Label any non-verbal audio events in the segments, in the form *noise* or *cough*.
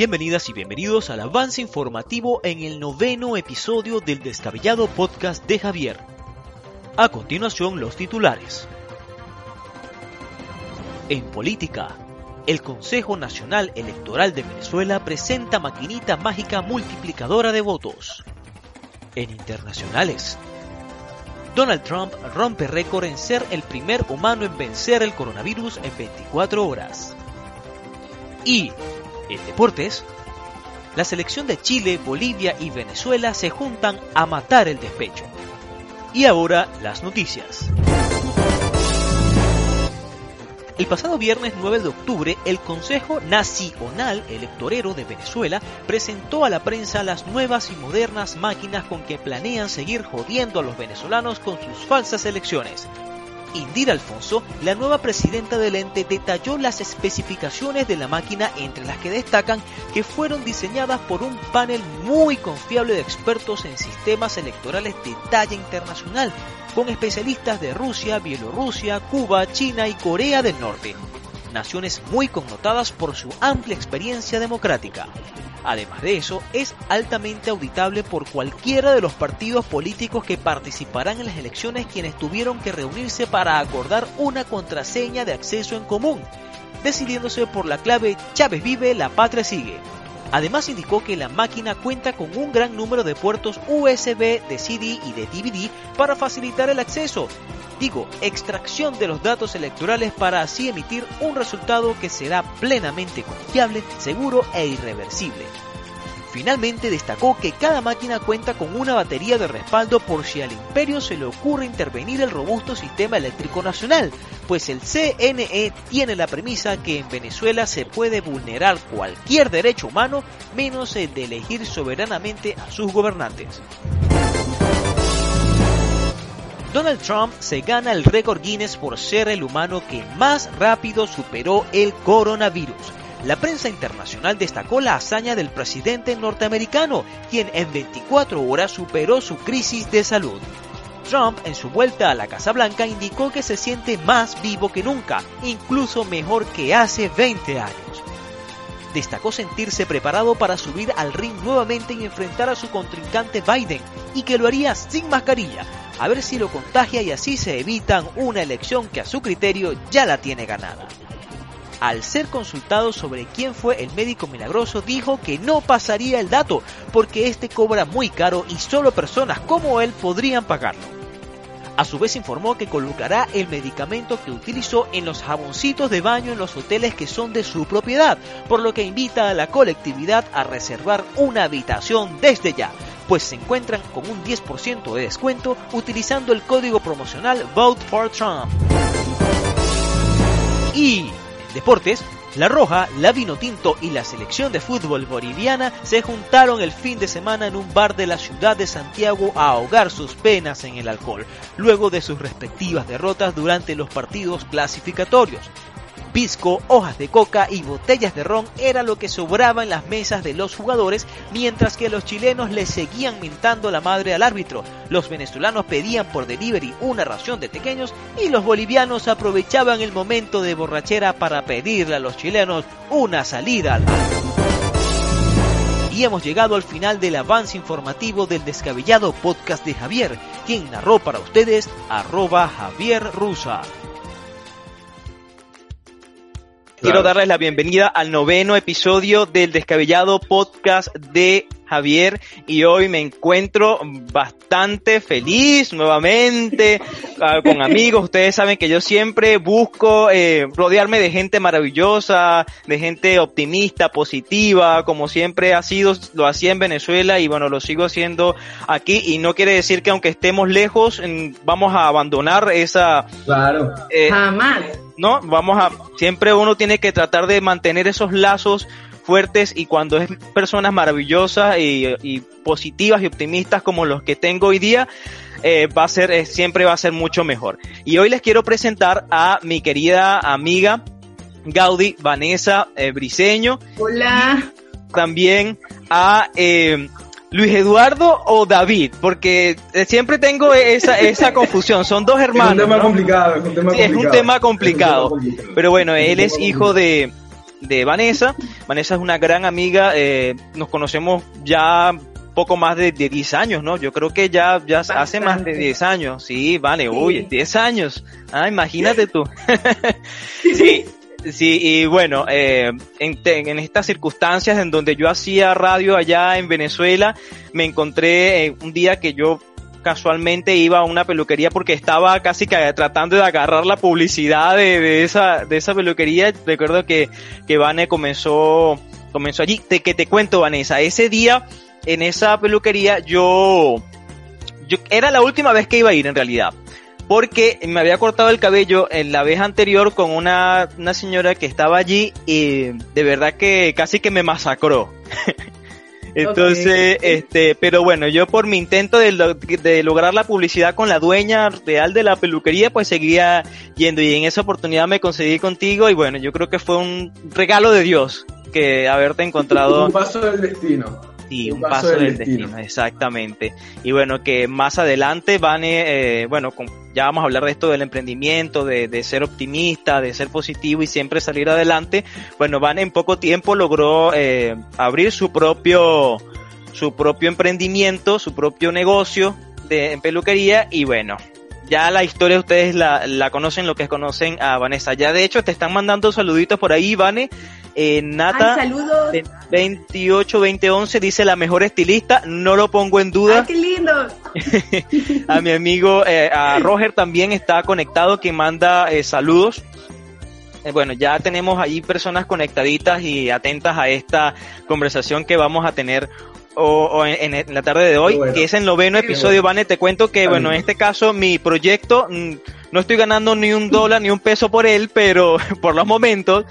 Bienvenidas y bienvenidos al avance informativo en el noveno episodio del descabellado podcast de Javier. A continuación los titulares. En política, el Consejo Nacional Electoral de Venezuela presenta maquinita mágica multiplicadora de votos. En internacionales, Donald Trump rompe récord en ser el primer humano en vencer el coronavirus en 24 horas. Y, en deportes, la selección de Chile, Bolivia y Venezuela se juntan a matar el despecho. Y ahora las noticias. El pasado viernes 9 de octubre, el Consejo Nacional Electorero de Venezuela presentó a la prensa las nuevas y modernas máquinas con que planean seguir jodiendo a los venezolanos con sus falsas elecciones. Indira Alfonso, la nueva presidenta del ente, detalló las especificaciones de la máquina entre las que destacan que fueron diseñadas por un panel muy confiable de expertos en sistemas electorales de talla internacional con especialistas de Rusia, Bielorrusia, Cuba, China y Corea del Norte, naciones muy connotadas por su amplia experiencia democrática. Además de eso, es altamente auditable por cualquiera de los partidos políticos que participarán en las elecciones quienes tuvieron que reunirse para acordar una contraseña de acceso en común, decidiéndose por la clave Chávez vive, la patria sigue, Además indicó que la máquina cuenta con un gran número de puertos USB de CD y de DVD para facilitar el acceso. Digo, extracción de los datos electorales para así emitir un resultado que será plenamente confiable, seguro e irreversible. Finalmente destacó que cada máquina cuenta con una batería de respaldo por si al imperio se le ocurre intervenir el robusto sistema eléctrico nacional, pues el CNE tiene la premisa que en Venezuela se puede vulnerar cualquier derecho humano menos el de elegir soberanamente a sus gobernantes. Donald Trump se gana el récord Guinness por ser el humano que más rápido superó el coronavirus la prensa internacional destacó la hazaña del presidente norteamericano, quien en 24 horas superó su crisis de salud. Trump, en su vuelta a la Casa Blanca, indicó que se siente más vivo que nunca, incluso mejor que hace 20 años. Destacó sentirse preparado para subir al ring nuevamente y enfrentar a su contrincante Biden, y que lo haría sin mascarilla, a ver si lo contagia y así se evitan una elección que a su criterio ya la tiene ganada al ser consultado sobre quién fue el médico milagroso, dijo que no pasaría el dato, porque este cobra muy caro y solo personas como él podrían pagarlo. A su vez informó que colocará el medicamento que utilizó en los jaboncitos de baño en los hoteles que son de su propiedad, por lo que invita a la colectividad a reservar una habitación desde ya, pues se encuentran con un 10% de descuento utilizando el código promocional Vote for Trump. Y deportes, La Roja, la Vino Tinto y la selección de fútbol boliviana se juntaron el fin de semana en un bar de la ciudad de Santiago a ahogar sus penas en el alcohol, luego de sus respectivas derrotas durante los partidos clasificatorios pisco, hojas de coca y botellas de ron era lo que sobraba en las mesas de los jugadores, mientras que los chilenos le seguían mintando la madre al árbitro. Los venezolanos pedían por delivery una ración de pequeños y los bolivianos aprovechaban el momento de borrachera para pedirle a los chilenos una salida al. Y hemos llegado al final del avance informativo del descabellado podcast de Javier, quien narró para ustedes arroba Javier Rusa. Quiero darles la bienvenida al noveno episodio del descabellado podcast de Javier y hoy me encuentro bastante feliz nuevamente ah, con *laughs* amigos. Ustedes saben que yo siempre busco eh, rodearme de gente maravillosa, de gente optimista, positiva, como siempre ha sido, lo hacía en Venezuela y bueno, lo sigo haciendo aquí y no quiere decir que aunque estemos lejos vamos a abandonar esa... Claro. Eh, Jamás ¿no? Vamos a, siempre uno tiene que tratar de mantener esos lazos fuertes y cuando es personas maravillosas y, positivas y optimistas como los que tengo hoy día, eh, va a ser, eh, siempre va a ser mucho mejor. Y hoy les quiero presentar a mi querida amiga Gaudi Vanessa eh, Briseño. Hola. también a Luis Eduardo o David, porque eh, siempre tengo esa, esa *laughs* confusión, son dos hermanos. Es un tema complicado, es un tema, es un tema complicado. Pero bueno, él es hijo de, de Vanessa. Vanessa es una gran amiga, eh, nos conocemos ya poco más de, 10 años, ¿no? Yo creo que ya, ya hace más de 10 años. Sí, vale, uy, 10 años. Ah, imagínate tú. sí, sí, *laughs* y bueno, eh, en, en, estas circunstancias en donde yo hacía radio allá en Venezuela, me encontré eh, un día que yo casualmente iba a una peluquería porque estaba casi que tratando de agarrar la publicidad de, de esa, de esa peluquería. Recuerdo que, que Vane comenzó, comenzó allí. Te, que te cuento, Vanessa, ese día en esa peluquería yo, yo, era la última vez que iba a ir en realidad. Porque me había cortado el cabello en la vez anterior con una, una señora que estaba allí y de verdad que casi que me masacró. *laughs* Entonces, este, pero bueno, yo por mi intento de, de, lograr la publicidad con la dueña real de la peluquería, pues seguía yendo y en esa oportunidad me conseguí contigo y bueno, yo creo que fue un regalo de Dios que haberte encontrado. Un paso del destino. Sí, un, paso, del, destino. exactamente. Y bueno, que más adelante van, eh, bueno, ya vamos a hablar de esto del emprendimiento, de, de, ser optimista, de ser positivo y siempre salir adelante. Bueno, Van en poco tiempo logró eh, abrir su propio, su propio emprendimiento, su propio negocio de, en peluquería y bueno, ya la historia ustedes la, la conocen, lo que conocen a Vanessa. Ya de hecho te están mandando saluditos por ahí, Vane. Eh, Nata Ay, 282011 dice la mejor estilista, no lo pongo en duda. Ay, qué lindo. *laughs* a mi amigo, eh, a Roger también está conectado que manda eh, saludos. Eh, bueno, ya tenemos ahí personas conectaditas y atentas a esta conversación que vamos a tener o, o en, en, la tarde de hoy, bueno. que es el noveno episodio, bueno. Vane, te cuento que, bueno, en este caso mi proyecto, mm, no estoy ganando ni un dólar ni un peso por él, pero *laughs* por los momentos,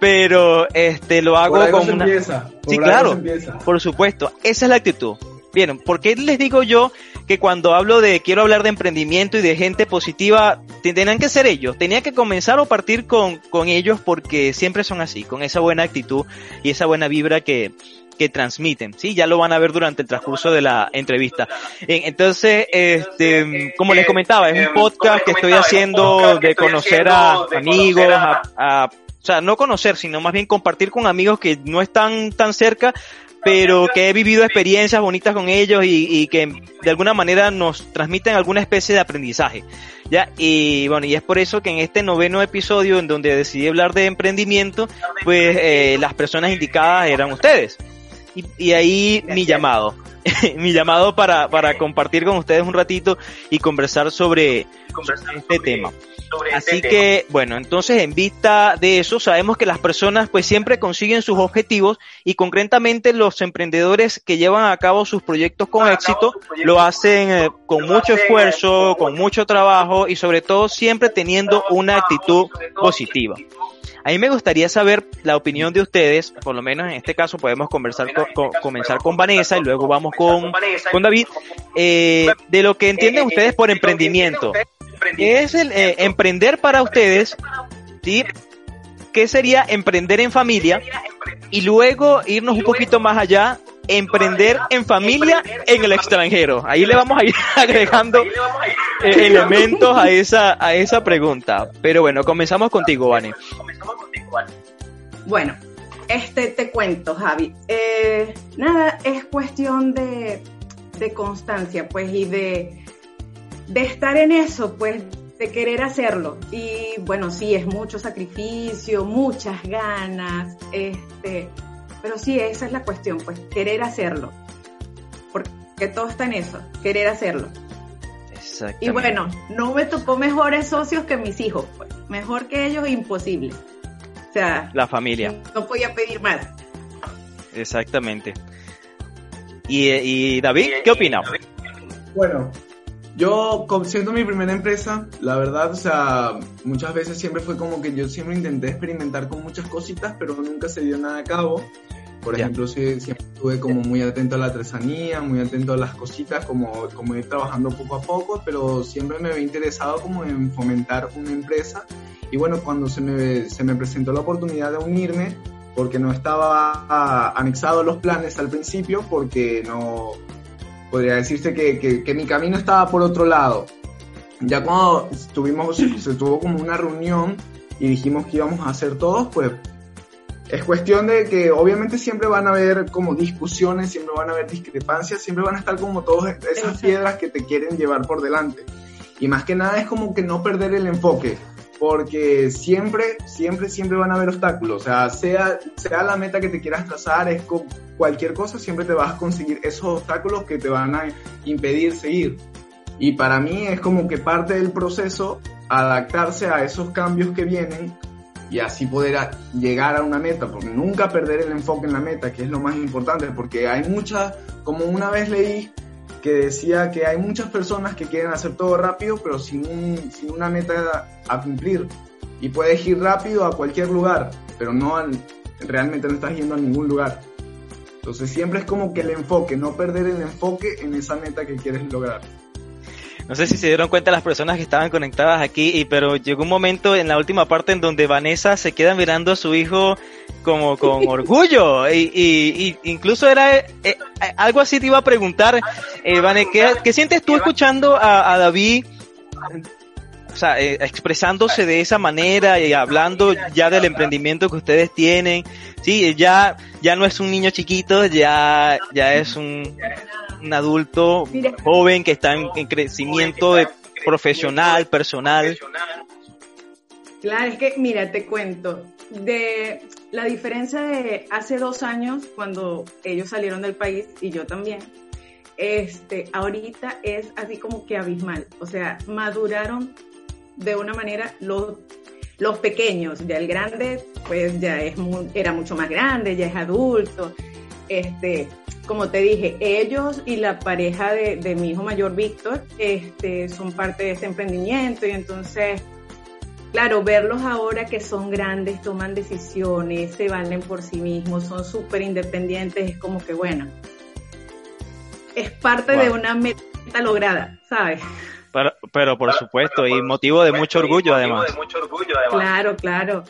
pero este lo hago por con una... Empieza, por sí, claro, por supuesto, esa es la actitud. Bien, ¿por qué les digo yo que cuando hablo de, quiero hablar de emprendimiento y de gente positiva, tenían que ser ellos, tenía que comenzar o partir con, con ellos porque siempre son así, con esa buena actitud y esa buena vibra que, que transmiten, ¿sí? Ya lo van a ver durante el transcurso de la entrevista. Entonces, este, como les comentaba, es un podcast que estoy haciendo de conocer a amigos, a, o sea, no conocer, sino más bien compartir con amigos que no están tan cerca, pero que he vivido experiencias bonitas con ellos y, y, que de alguna manera nos transmiten alguna especie de aprendizaje. Ya, y bueno, y es por eso que en este noveno episodio en donde decidí hablar de emprendimiento, pues eh, las personas indicadas eran ustedes. Y, y ahí mi llamado, *laughs* mi llamado para, para compartir con ustedes un ratito y conversar sobre, este tema. Así este que, tema. bueno, entonces en vista de eso, sabemos que las personas pues siempre consiguen sus objetivos y concretamente los emprendedores que llevan a cabo sus proyectos con éxito lo hacen eh, con mucho esfuerzo, con mucho trabajo y sobre todo siempre teniendo una actitud positiva. A mí me gustaría saber la opinión de ustedes, por lo menos en este caso podemos conversar con, con, comenzar con Vanessa y luego vamos con, con David, eh, de lo que entienden ustedes por emprendimiento. ¿Qué es el eh, emprender para ustedes? ¿sí? ¿Qué sería emprender en familia? Y luego irnos un poquito más allá, emprender en familia en el extranjero. Ahí le vamos a ir *laughs* agregando eh, elementos a esa, a esa pregunta. Pero bueno, comenzamos contigo, Vane. Bueno, este te cuento, Javi. Eh, nada, es cuestión de, de constancia, pues, y de de estar en eso, pues de querer hacerlo. Y bueno, sí, es mucho sacrificio, muchas ganas, este, pero sí, esa es la cuestión, pues querer hacerlo. Porque todo está en eso, querer hacerlo. Y bueno, no me tocó mejores socios que mis hijos, pues. mejor que ellos, imposible. Sea, la familia. No podía pedir más. Exactamente. ¿Y, y David, qué opina? Bueno, yo, siendo mi primera empresa, la verdad, o sea, muchas veces siempre fue como que yo siempre intenté experimentar con muchas cositas, pero nunca se dio nada a cabo. Por yeah. ejemplo, sí, siempre estuve como muy atento a la artesanía, muy atento a las cositas, como, como ir trabajando poco a poco, pero siempre me había interesado como en fomentar una empresa. Y bueno, cuando se me, se me presentó la oportunidad de unirme, porque no estaba anexado a los planes al principio, porque no, podría decirse que, que, que, mi camino estaba por otro lado. Ya cuando tuvimos, se tuvo como una reunión y dijimos que íbamos a hacer todos, pues es cuestión de que obviamente siempre van a haber como discusiones, siempre van a haber discrepancias, siempre van a estar como todas esas piedras que te quieren llevar por delante. Y más que nada es como que no perder el enfoque, porque siempre, siempre, siempre van a haber obstáculos. O sea, sea, sea la meta que te quieras trazar, es con cualquier cosa, siempre te vas a conseguir esos obstáculos que te van a impedir seguir. Y para mí es como que parte del proceso adaptarse a esos cambios que vienen y así poder llegar a una meta, porque nunca perder el enfoque en la meta, que es lo más importante, porque hay muchas, como una vez leí, que decía que hay muchas personas que quieren hacer todo rápido, pero sin, sin una meta a cumplir. Y puedes ir rápido a cualquier lugar, pero no realmente no estás yendo a ningún lugar. Entonces siempre es como que el enfoque, no perder el enfoque en esa meta que quieres lograr. No sé si se dieron cuenta las personas que estaban conectadas aquí, y, pero llegó un momento en la última parte en donde Vanessa se queda mirando a su hijo como con *laughs* orgullo. Y, y, incluso era eh, eh, algo así te iba a preguntar, eh, Vanessa, ¿qué, sientes tú escuchando a, David? O sea, eh, expresándose de esa manera y hablando ya del emprendimiento que ustedes tienen. Sí, ya, ya no es un niño chiquito, ya, ya es un, un adulto joven que está en, crecimiento de profesional, personal. Claro, es que, mira, te cuento, de la diferencia de hace dos años, cuando ellos salieron del país y yo también, este, ahorita es así como que abismal. O sea, maduraron de una manera los, los pequeños, ya el grande, pues ya es era mucho más grande, ya es adulto. Este, como te dije, ellos y la pareja de, mi hijo mayor Víctor este, son parte de este emprendimiento y entonces, claro, verlos ahora que son grandes, toman decisiones, se valen por sí mismos, son súper independientes, es como que bueno, es parte de una meta lograda, ¿sabes? Pero, pero por supuesto, y motivo de mucho orgullo además. Claro, claro,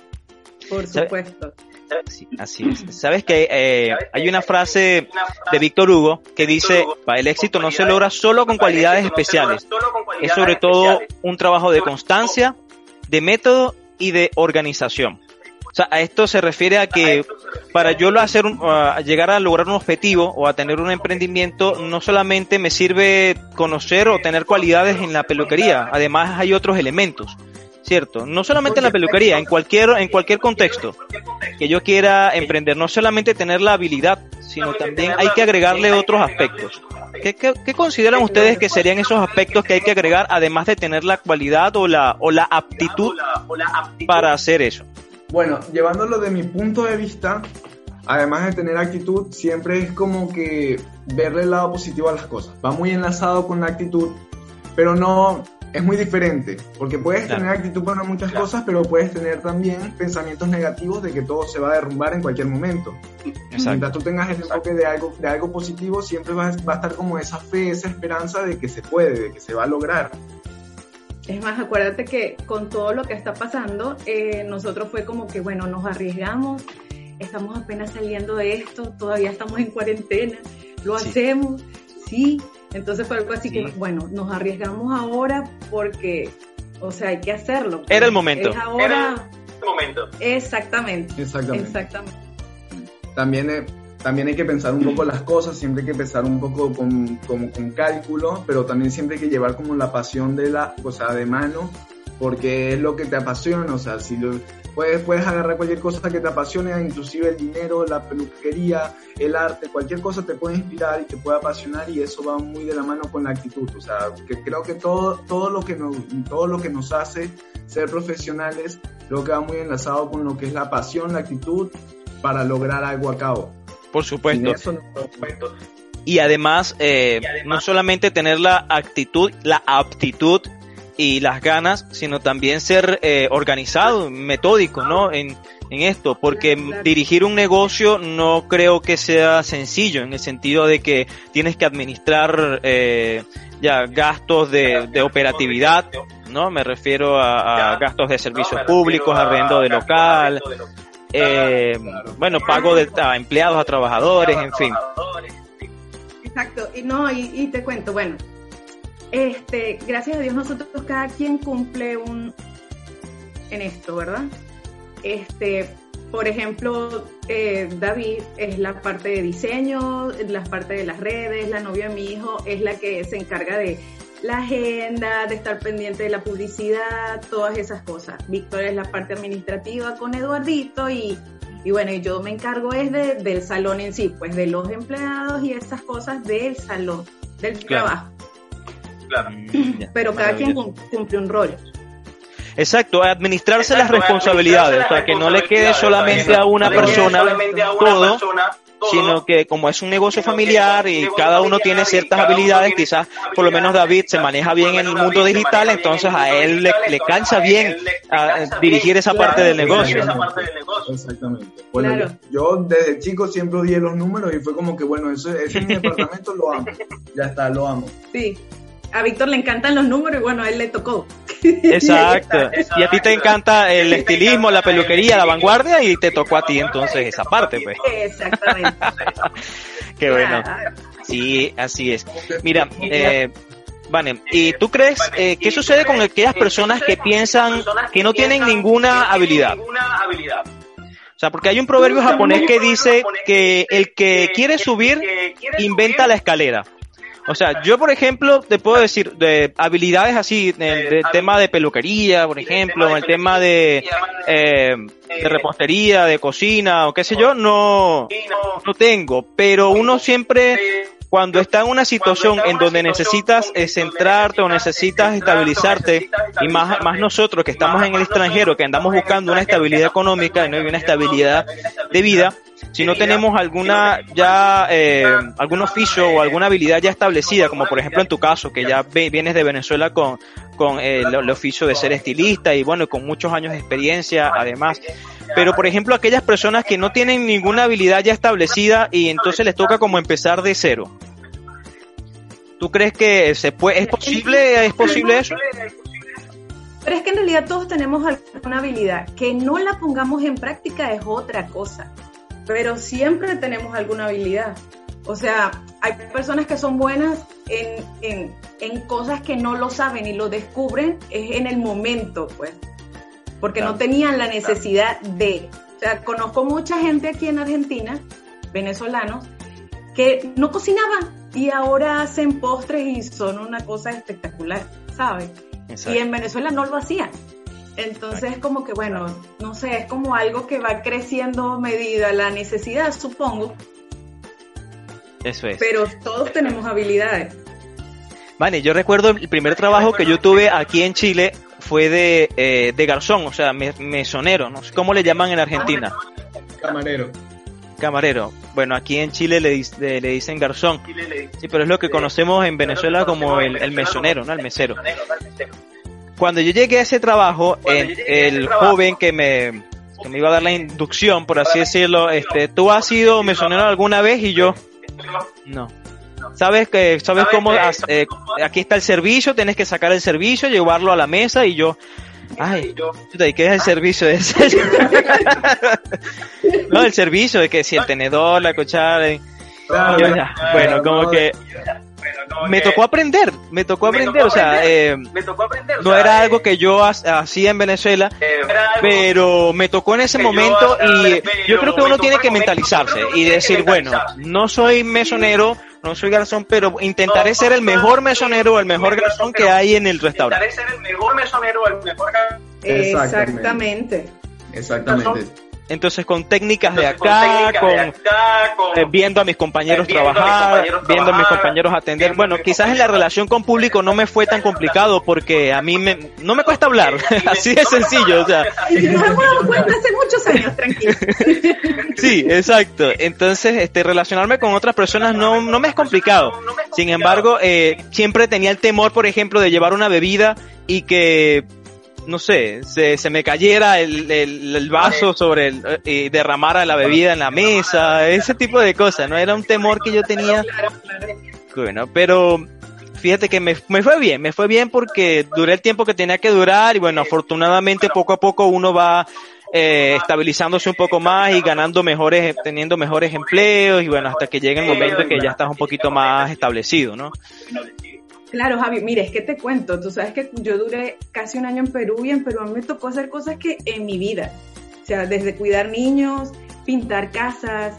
por supuesto. Así es. Sabes que eh, hay una frase de Víctor Hugo que dice, el éxito no se logra solo con cualidades especiales, es sobre todo un trabajo de constancia, de método y de organización. O sea, a esto se refiere a que para yo lo hacer, llegar a lograr un objetivo o a tener un emprendimiento, no solamente me sirve conocer o tener cualidades en la peluquería, además hay otros elementos. ¿cierto? No solamente en la peluquería, en cualquier, en cualquier contexto que yo quiera emprender, no solamente tener la habilidad, sino también hay que agregarle otros aspectos. ¿Qué, qué, consideran ustedes que serían esos aspectos que hay que agregar, además de tener la cualidad o la, o la aptitud para hacer eso? Bueno, llevándolo de mi punto de vista, además de tener actitud, siempre es como que verle el lado positivo a las cosas. Va muy enlazado con la actitud, pero no, es muy diferente, porque puedes tener actitud para muchas cosas, pero puedes tener también pensamientos negativos de que todo se va a derrumbar en cualquier momento. Mientras tú tengas el enfoque de algo, de algo positivo, siempre va, va, a estar como esa fe, esa esperanza de que se puede, de que se va a lograr. Es más, acuérdate que con todo lo que está pasando, eh, nosotros fue como que, bueno, nos arriesgamos, estamos apenas saliendo de esto, todavía estamos en cuarentena, lo hacemos, sí, entonces fue algo así que, bueno, nos arriesgamos ahora porque, o sea, hay que hacerlo. Era el momento. Es ahora. Era el momento. Exactamente. Exactamente. Exactamente. También, eh, también hay que pensar un poco *clears throat* las cosas, siempre hay que pensar un poco con, con, con cálculo, pero también siempre hay que llevar como la pasión de la, o sea, de mano, porque es lo que te apasiona, o sea, si lo, Puedes, puedes agarrar cualquier cosa que te apasione, inclusive el dinero, la peluquería, el arte, cualquier cosa te puede inspirar y te puede apasionar y eso va muy de la mano con la actitud. O sea, que creo que todo, todo, lo, que nos, todo lo que nos hace ser profesionales, creo que va muy enlazado con lo que es la pasión, la actitud para lograr algo a cabo. Por supuesto. Y además, eh, no solamente tener la actitud, la aptitud y las ganas, sino también ser eh, organizado, metódico, ¿no? En, en esto, porque dirigir un negocio no creo que sea sencillo, en el sentido de que tienes que administrar eh, ya gastos de, de, operatividad, ¿no? Me refiero a, gastos de servicios públicos, arrendo de local, eh, bueno, pago de a empleados, a trabajadores, en fin. Exacto, y no, y, y te cuento, bueno, este, gracias a Dios nosotros cada quien cumple un en esto, ¿verdad? Este, por ejemplo, eh, David es la parte de diseño, la parte de las redes, la novia de mi hijo es la que se encarga de la agenda, de estar pendiente de la publicidad, todas esas cosas. Víctor es la parte administrativa con Eduardito y, y bueno, yo me encargo es de, del salón en sí, pues de los empleados y esas cosas del salón, del trabajo. Claro. Pero cada quien cumple un rol. Exacto, administrarse las responsabilidades, o sea, que no le quede solamente a una persona todo, sino que como es un negocio familiar y cada uno tiene ciertas habilidades, quizás por lo menos David se maneja bien en el mundo digital, entonces a él le, le cansa bien dirigir esa parte del negocio. Exactamente. Bueno, yo desde chico siempre odié los números y fue como que, bueno, eso, ese es mi departamento, lo amo. Ya está, lo amo. Sí a Víctor le encantan los números y bueno, a él le tocó. Exacto. *laughs* Y a ti te encanta el estilismo, la peluquería, la vanguardia y te tocó a ti entonces esa parte, pues. Exactamente. *laughs* Qué bueno. Sí, así es. Mira, eh, Vale, ¿y tú crees eh, qué sucede con aquellas personas que piensan que no tienen ninguna habilidad? O sea, porque hay un proverbio japonés que dice que el que quiere subir inventa la escalera. O sea, yo por ejemplo te puedo decir de habilidades así, del tema de peluquería, por ejemplo, en el tema de, eh, de repostería, de cocina o qué sé yo, no, no. tengo. Pero uno siempre cuando está en una situación en donde necesitas eh, centrarte o necesitas estabilizarte, y más, más nosotros que estamos en el extranjero, que andamos buscando una estabilidad económica y no hay una estabilidad de vida, si no tenemos alguna ya eh, algún oficio o alguna habilidad ya establecida, como por ejemplo en tu caso, que ya vienes de Venezuela con, con el, oficio de ser estilista y bueno, con muchos años de experiencia además. Pero por ejemplo aquellas personas que no tienen ninguna habilidad ya establecida y entonces les toca como empezar de cero. ¿Tú crees que se puede, es posible, es posible eso? Pero es que en realidad todos tenemos alguna habilidad. Que no la pongamos en práctica es otra cosa pero siempre tenemos alguna habilidad. O sea, hay personas que son buenas en, en, en cosas que no lo saben y lo descubren es en el momento, pues, porque no tenían la necesidad de. O sea, conozco mucha gente aquí en Argentina, venezolanos, que no cocinaban y ahora hacen postres y son una cosa espectacular, ¿sabes? Y en Venezuela no lo hacían. Entonces es como que, bueno, no sé, es como algo que va creciendo medida la necesidad, supongo. Eso es. Pero todos tenemos habilidades. Vale, yo recuerdo el primer trabajo que yo tuve aquí en Chile fue de, eh, de garzón, o sea, mesonero, no sé cómo le llaman en Argentina. Camarero. Camarero. Bueno, aquí en Chile le, le, dicen garzón. Sí, pero es lo que conocemos en Venezuela como el, el mesonero, ¿no? El mesero cuando yo llegué a ese trabajo, el, joven que me, que me iba a dar la inducción, por así decirlo, este, tú has sido mesonero alguna vez y yo, no. Sabes que, sabes cómo, eh, aquí está el servicio, tienes que sacar el servicio, llevarlo a la mesa y yo, ay, ¿qué es el servicio de ese? *laughs* no, el servicio de que si el tenedor, la cuchara, bueno, como que me tocó aprender, me tocó aprender, o sea, eh, no era algo que yo hacía en Venezuela, eh, pero me tocó en ese momento y yo creo que uno tiene que mentalizarse y decir, bueno, no soy mesonero, no soy garzón, pero intentaré ser el mejor mesonero o el mejor garzón que hay en el restaurante. Exactamente. Exactamente. Entonces con técnicas de acá, con, eh, viendo a mis compañeros trabajar, viendo a mis compañeros atender. Bueno, quizás en la relación con público no me fue tan complicado porque a mí me, no me cuesta hablar, *laughs* así de sencillo. O sea. hace muchos años, tranquilo. *laughs* sí, exacto. Entonces, este, relacionarme con otras personas no, no me es complicado. Sin embargo, eh, siempre tenía el temor, por ejemplo, de llevar una bebida y que no sé, se, se me cayera el, el, vaso sobre el, y derramara la bebida en la mesa, ese tipo de cosas, ¿no? Era un temor que yo tenía. Bueno, pero fíjate que me, me fue bien, me fue bien porque duré el tiempo que tenía que durar y bueno, afortunadamente poco a poco uno va eh, estabilizándose un poco más y ganando mejores, teniendo mejores empleos y bueno, hasta que llegue el momento en que ya estás un poquito más establecido, ¿no? Claro, Javi, mire, es que te cuento, tú sabes que yo duré casi un año en Perú y en Perú a mí me tocó hacer cosas que en mi vida. O sea, desde cuidar niños, pintar casas,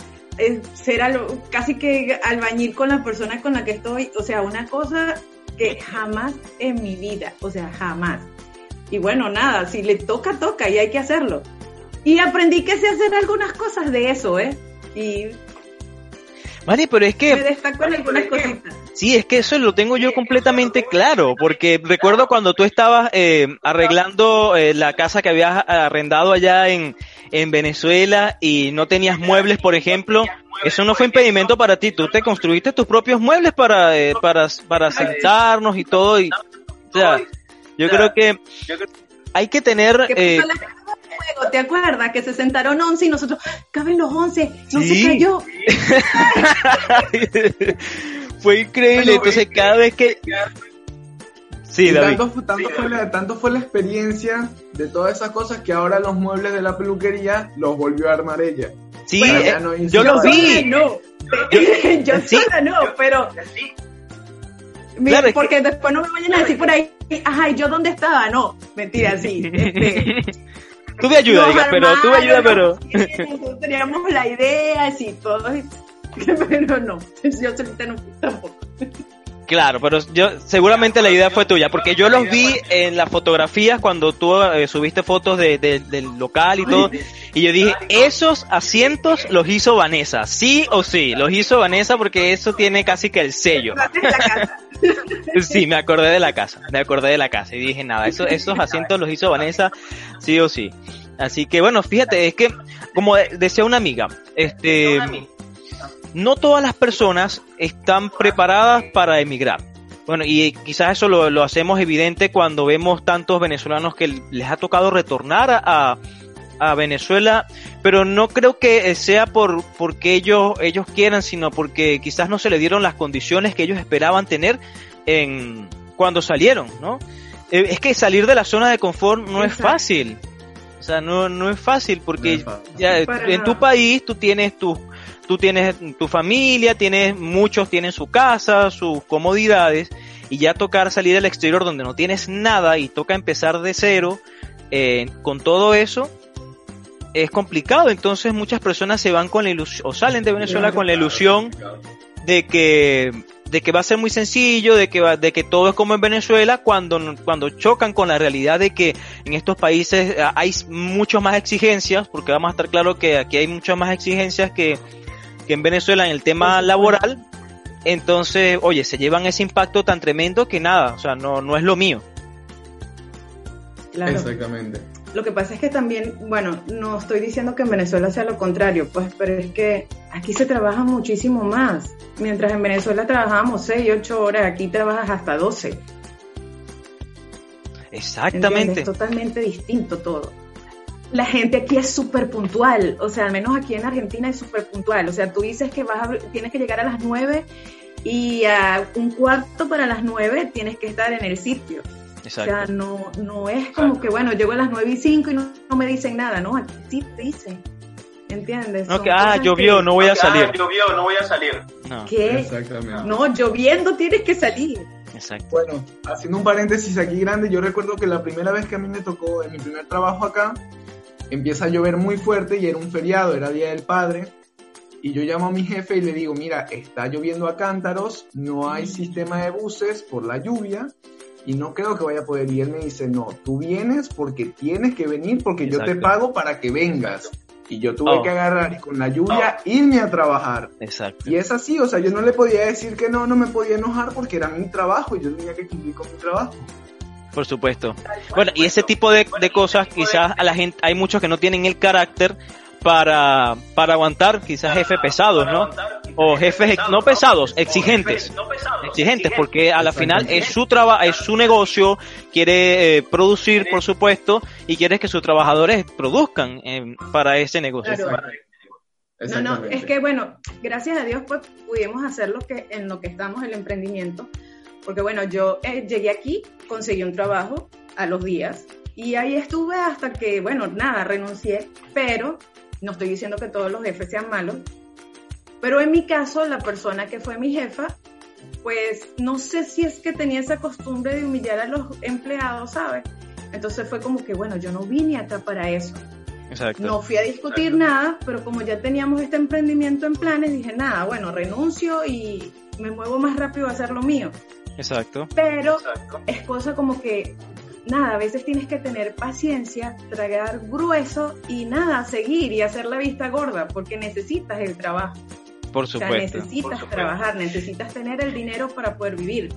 ser casi que albañil con la persona con la que estoy, o sea, una cosa que jamás en mi vida, o sea, jamás. Y bueno, nada, si le toca, toca y hay que hacerlo. Y aprendí que sé hacer algunas cosas de eso, ¿eh? Y Vale, pero es que... Me destaco en algunas cositas. Sí, es que eso lo tengo yo completamente claro, porque recuerdo cuando tú estabas eh, arreglando eh, la casa que habías arrendado allá en, en Venezuela y no tenías muebles, por ejemplo, eso no fue impedimento para ti, tú te construiste tus propios muebles para, eh, para, para sentarnos y todo, y, o sea, yo creo que hay que tener... Eh, ¿Te acuerdas? Que se sentaron 11 y nosotros, caben los 11, no se cayó. *laughs* fue increíble, entonces cada vez que... Sí, David. Tanto, fue la, tanto fue la experiencia de todas esas cosas que ahora los muebles de la peluquería los volvió a armar ella. Sí, eh, yo los vi. No, yo, sola no, pero... porque después no me vayan a decir por ahí, ajá, ¿y yo dónde estaba? No, mentira, sí. Este, tuve ayuda, diga, pero tuve ayuda, pero... teníamos la idea, sí, todo, *laughs* pero no, yo solita no tampoco. Claro, pero yo seguramente la idea fue tuya, porque yo los vi en las fotografías cuando tú eh, subiste fotos de, del local y todo, y yo dije, esos asientos los hizo Vanessa, sí o sí, los hizo Vanessa porque eso tiene casi que el sello. *laughs* sí, me acordé de la casa, me acordé de la casa y dije, nada, esos, esos asientos los hizo Vanessa, sí o sí. Así que bueno, fíjate, es que, como decía una amiga, este no todas las personas están preparadas para emigrar. Bueno, y quizás eso lo, hacemos evidente cuando vemos tantos venezolanos que les ha tocado retornar a, Venezuela, pero no creo que sea por porque ellos ellos quieran, sino porque quizás no se le dieron las condiciones que ellos esperaban tener en cuando salieron, ¿no? Eh, es que salir de la zona de confort no es fácil. O sea, no, no es fácil porque ya en tu país tú tienes tus tú tienes tu familia, tienes muchos tienen su casa, sus comodidades y ya tocar salir al exterior donde no tienes nada y toca empezar de cero eh, con todo eso es complicado. Entonces muchas personas se van con la ilusión o salen de Venezuela con la ilusión de que de que va a ser muy sencillo, de que de que todo es como en Venezuela cuando cuando chocan con la realidad de que en estos países hay muchas más exigencias, porque vamos a estar claro que aquí hay muchas más exigencias que que en Venezuela en el tema laboral, entonces, oye, se llevan ese impacto tan tremendo que nada, o sea, no, no es lo mío. Claro. Exactamente. Lo que pasa es que también, bueno, no estoy diciendo que en Venezuela sea lo contrario, pues, pero es que aquí se trabaja muchísimo más. Mientras en Venezuela trabajamos 6, 8 horas, aquí trabajas hasta 12. Exactamente. Es totalmente distinto todo la gente aquí es súper puntual, o sea, al menos aquí en Argentina es súper puntual, o sea, tú dices que vas a, tienes que llegar a las nueve y a un cuarto para las nueve tienes que estar en el sitio. Exacto. O sea, no, no es como que, bueno, llego a las nueve y cinco y no, me dicen nada, ¿no? Aquí sí te dicen. ¿Entiendes? No, que, ah, llovió, no voy a salir. Ah, llovió, no voy a salir. No. ¿Qué? Exactamente. No, lloviendo tienes que salir. Exacto. Bueno, haciendo un paréntesis aquí grande, yo recuerdo que la primera vez que a mí me tocó en mi primer trabajo acá, empieza a llover muy fuerte y era un feriado, era Día del Padre. Y yo llamo a mi jefe y le digo, mira, está lloviendo a cántaros, no hay sistema de buses por la lluvia y no creo que vaya a poder. Y él me dice, no, tú vienes porque tienes que venir porque yo te pago para que vengas. Y yo tuve oh. que agarrar y con la lluvia oh. irme a trabajar. Exacto. Y es así, o sea, yo no le podía decir que no, no me podía enojar porque era mi trabajo y yo tenía que cumplir con mi trabajo. Por supuesto. Bueno, y ese tipo de, cosas quizás a la gente, hay muchos que no tienen el carácter para, para aguantar quizás jefes pesados, ¿no? O jefes no pesados, exigentes. Exigentes, porque a la final es su trabajo, es su negocio, quiere eh, producir, por supuesto, y quiere que sus trabajadores produzcan eh, para ese negocio. No, no, es que bueno, gracias a Dios pues pudimos hacer lo que en lo que estamos el emprendimiento porque bueno, yo eh, llegué aquí, conseguí un trabajo a los días y ahí estuve hasta que, bueno, nada, renuncié, pero no estoy diciendo que todos los jefes sean malos, pero en mi caso, la persona que fue mi jefa, pues no sé si es que tenía esa costumbre de humillar a los empleados, ¿sabes? Entonces fue como que, bueno, yo no vine acá para eso. Exacto. No fui a discutir nada, pero como ya teníamos este emprendimiento en planes, dije, nada, bueno, renuncio y me muevo más rápido a hacer lo mío. Exacto. Pero es cosa como que, nada, a veces tienes que tener paciencia, tragar grueso y nada, seguir y hacer la vista gorda, porque necesitas el trabajo. Por supuesto. necesitas trabajar, necesitas tener el dinero para poder vivir.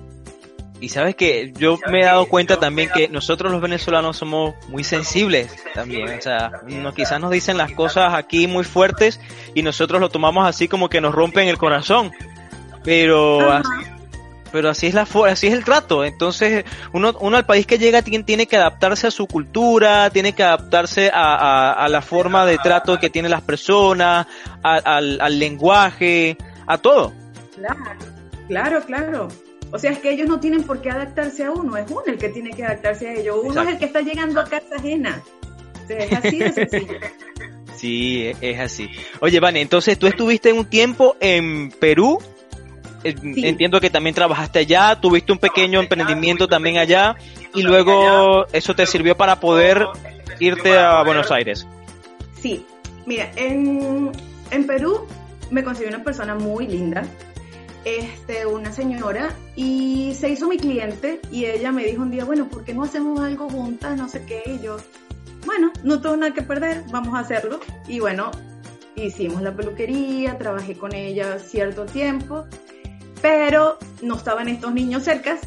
Y sabes que yo me he dado cuenta también que nosotros los venezolanos somos muy sensibles también. O sea, quizás nos dicen las cosas aquí muy fuertes y nosotros lo tomamos así como que nos rompen el corazón. Pero así, pero así es la así es el trato. Entonces, uno, uno al país que llega tiene, tiene que adaptarse a su cultura, tiene que adaptarse a, a, la forma de trato que tienen las personas, al, al lenguaje, a todo. Claro, claro, claro. O sea, es que ellos no tienen por qué adaptarse a uno, es uno el que tiene que adaptarse a ellos. Uno es el que está llegando a casa ajena. es así de sencillo. *laughs* Sí, es así. Oye, Vane, entonces tú estuviste un tiempo en Perú. Entiendo que también trabajaste allá, tuviste un pequeño emprendimiento también allá y luego eso te sirvió para poder irte a Buenos Aires. Sí, mira, en, en Perú me conseguí una persona muy linda, este, una señora y se hizo mi cliente y ella me dijo un día, bueno, ¿por qué no hacemos algo juntas? No sé qué. Y yo, bueno, no tengo nada que perder, vamos a hacerlo. Y bueno, hicimos la peluquería, trabajé con ella cierto tiempo, pero no estaban estos niños cerca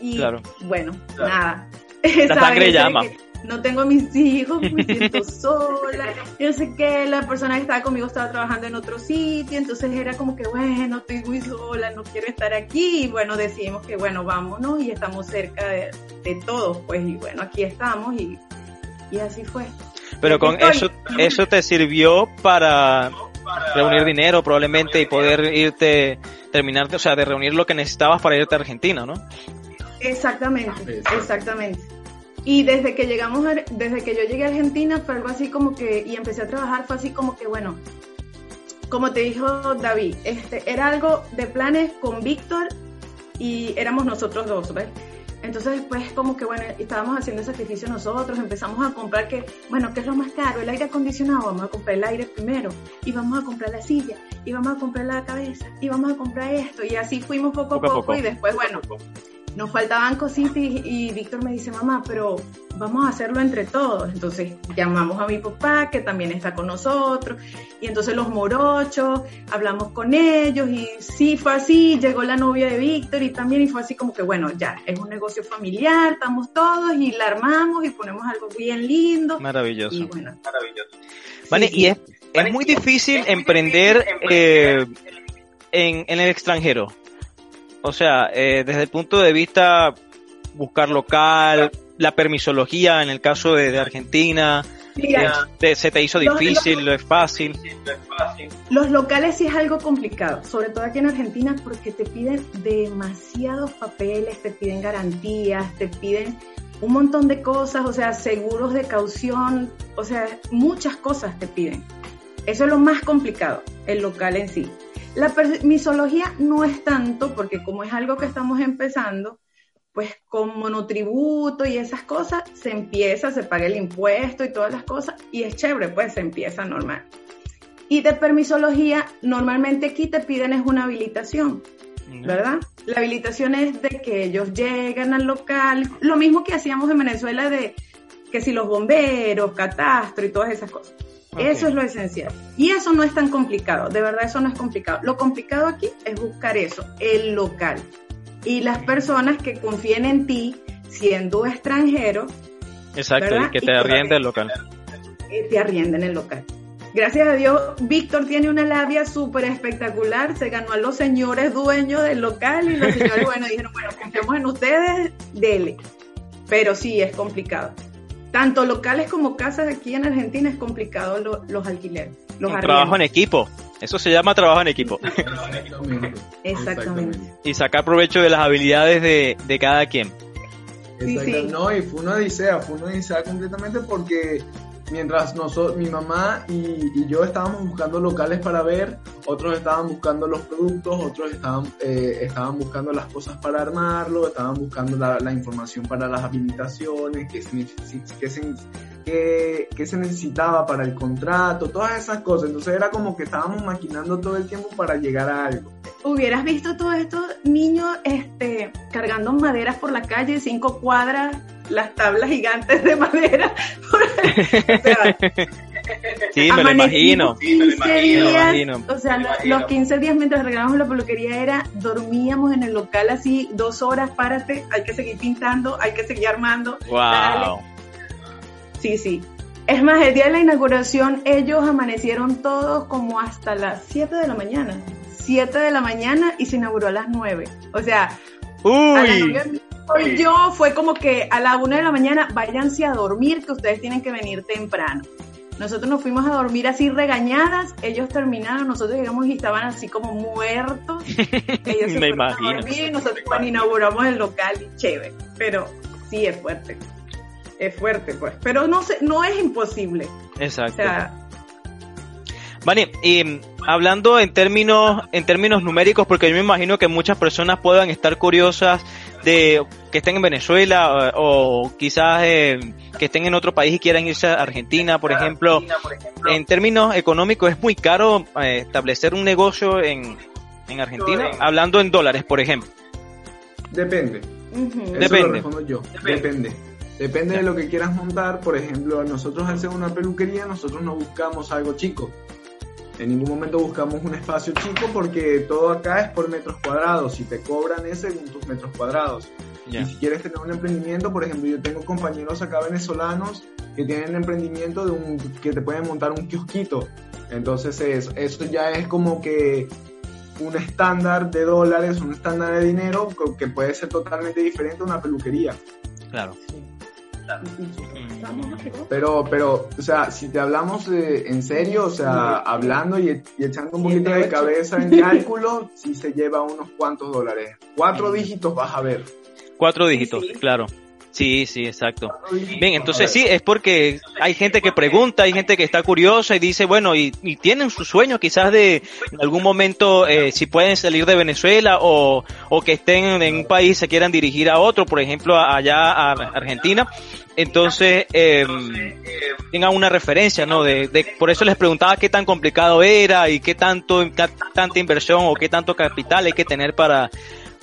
y bueno, nada. *laughs* La sangre llama no tengo a mis hijos, me siento *laughs* sola, yo sé que la persona que estaba conmigo estaba trabajando en otro sitio, entonces era como que, bueno, estoy muy sola, no quiero estar aquí, y bueno, decidimos que, bueno, vámonos y estamos cerca de, todos, pues, y bueno, aquí estamos y, y así fue. Pero con eso, eso te sirvió para reunir dinero probablemente y poder irte, terminar, o sea, de reunir lo que necesitabas para irte a Argentina, ¿no? Exactamente, exactamente. Y desde que llegamos, desde que yo llegué a Argentina fue algo así como que, y empecé a trabajar, fue así como que, bueno, como te dijo David, este, era algo de planes con Víctor y éramos nosotros dos, ¿ves? Entonces después como que, bueno, estábamos haciendo sacrificio nosotros, empezamos a comprar que, bueno, ¿qué es lo más caro? El aire acondicionado, vamos a comprar el aire primero, y vamos a comprar la silla, y vamos a comprar la cabeza, y vamos a comprar esto, y así fuimos poco a poco, y después, bueno, nos faltaban cositas y, Víctor me dice, mamá, pero vamos a hacerlo entre todos. Entonces llamamos a mi papá, que también está con nosotros, y entonces los morochos, hablamos con ellos, y sí, fue así, llegó la novia de Víctor y también, y fue así como que, bueno, ya, es un negocio familiar, estamos todos y la armamos y ponemos algo bien lindo. Maravilloso. Y bueno, maravilloso. Vale, y es, es muy difícil emprender eh, en, en el extranjero. O sea, eh, desde el punto de vista buscar local, la permisología en el caso de, Argentina, eh, se te hizo difícil, es fácil. Los locales sí es algo complicado, sobre todo aquí en Argentina, porque te piden demasiados papeles, te piden garantías, te piden un montón de cosas, o sea, seguros de caución, o sea, muchas cosas te piden. Eso es lo más complicado, el local en sí. La permisología no es tanto, porque como es algo que estamos empezando, pues con monotributo y esas cosas, se empieza, se paga el impuesto y todas las cosas, y es chévere, pues se empieza normal. Y de permisología, normalmente aquí te piden es una habilitación, ¿verdad? La habilitación es de que ellos llegan al local, lo mismo que hacíamos en Venezuela de que si los bomberos, catastro y todas esas cosas. Eso es lo esencial. Y eso no es tan complicado, de verdad eso no es complicado. Lo complicado aquí es buscar eso, el local. Y las personas que confíen en ti, siendo extranjero. Exacto, y que te arrienden el local. Que te arrienden el local. Gracias a Dios, Víctor tiene una labia súper espectacular, se ganó a los señores dueños del local y los señores, *laughs* bueno, dijeron, bueno, confiamos en ustedes, dele. Pero sí, es complicado tanto locales como casas aquí en Argentina es complicado los alquileres. Los trabajo en equipo. Eso se llama trabajo en equipo. *laughs* *laughs* Exactamente. Y sacar provecho de las habilidades de, cada quien. Exacto. No, y fue una odisea, fue una odisea completamente porque mientras nosotros, mi mamá y, yo estábamos buscando locales para ver, otros estaban buscando los productos, otros estaban, eh, estaban buscando las cosas para armarlo, estaban buscando la, información para las habilitaciones, qué se, qué, se, necesitaba para el contrato, todas esas cosas. Entonces era como que estábamos maquinando todo el tiempo para llegar a algo. Hubieras visto todos estos niños este, cargando maderas por la calle, cinco cuadras las tablas gigantes de madera. *laughs* sí, me lo imagino. O sea, los 15 días mientras arreglábamos la peluquería era, dormíamos en el local así dos horas, párate, hay que seguir pintando, hay que seguir armando. Wow. Sí, sí. Es más, el día de la inauguración ellos amanecieron todos como hasta las 7 de la mañana. 7 de la mañana y se inauguró a las 9. O sea, Uy yo fue como que a la una de la mañana váyanse a dormir, que ustedes tienen que venir temprano. Nosotros nos fuimos a dormir así regañadas, ellos terminaron, nosotros llegamos y estaban así como muertos. *laughs* Ellos se Me imagino. y nosotros inauguramos el local y chévere. Pero sí es fuerte. Es fuerte, pues. Pero no, sé, no es imposible. Exacto. O sea, Vale, y hablando en términos, en términos numéricos, porque yo me imagino que muchas personas puedan estar curiosas de que estén en Venezuela o, quizás eh, que estén en otro país y quieran irse a Argentina, por ejemplo. En términos económicos es muy caro eh, establecer un negocio en, en Argentina, hablando en dólares, por ejemplo. Depende. Depende. yo. Depende. Depende de lo que quieras montar. Por ejemplo, nosotros al ser una peluquería, nosotros no buscamos algo chico. En ningún momento buscamos un espacio chico porque todo acá es por metros cuadrados y te cobran ese según tus metros cuadrados. Y si quieres tener un emprendimiento, por ejemplo, yo tengo compañeros acá venezolanos que tienen emprendimiento de un que te pueden montar un kiosquito. Entonces eso, eso ya es como que un estándar de dólares, un estándar de dinero que puede ser totalmente diferente a una peluquería. Claro. Pero, pero, o sea, si te hablamos en serio, o sea, hablando y, echando un poquito de cabeza en cálculo, si se lleva unos cuantos dólares. Cuatro dígitos vas a ver. Cuatro dígitos, claro. Sí, sí, exacto. Bien, entonces sí, es porque hay gente que pregunta, hay gente que está curiosa y dice, bueno, y, tienen su sueño quizás de en algún momento eh, si pueden salir de Venezuela o, o que estén en un país se quieran dirigir a otro, por ejemplo, allá a Argentina. Entonces, eh, tengan una referencia, ¿no? De, de, por eso les preguntaba qué tan complicado era y qué tanto, tanta inversión o qué tanto capital hay que tener para,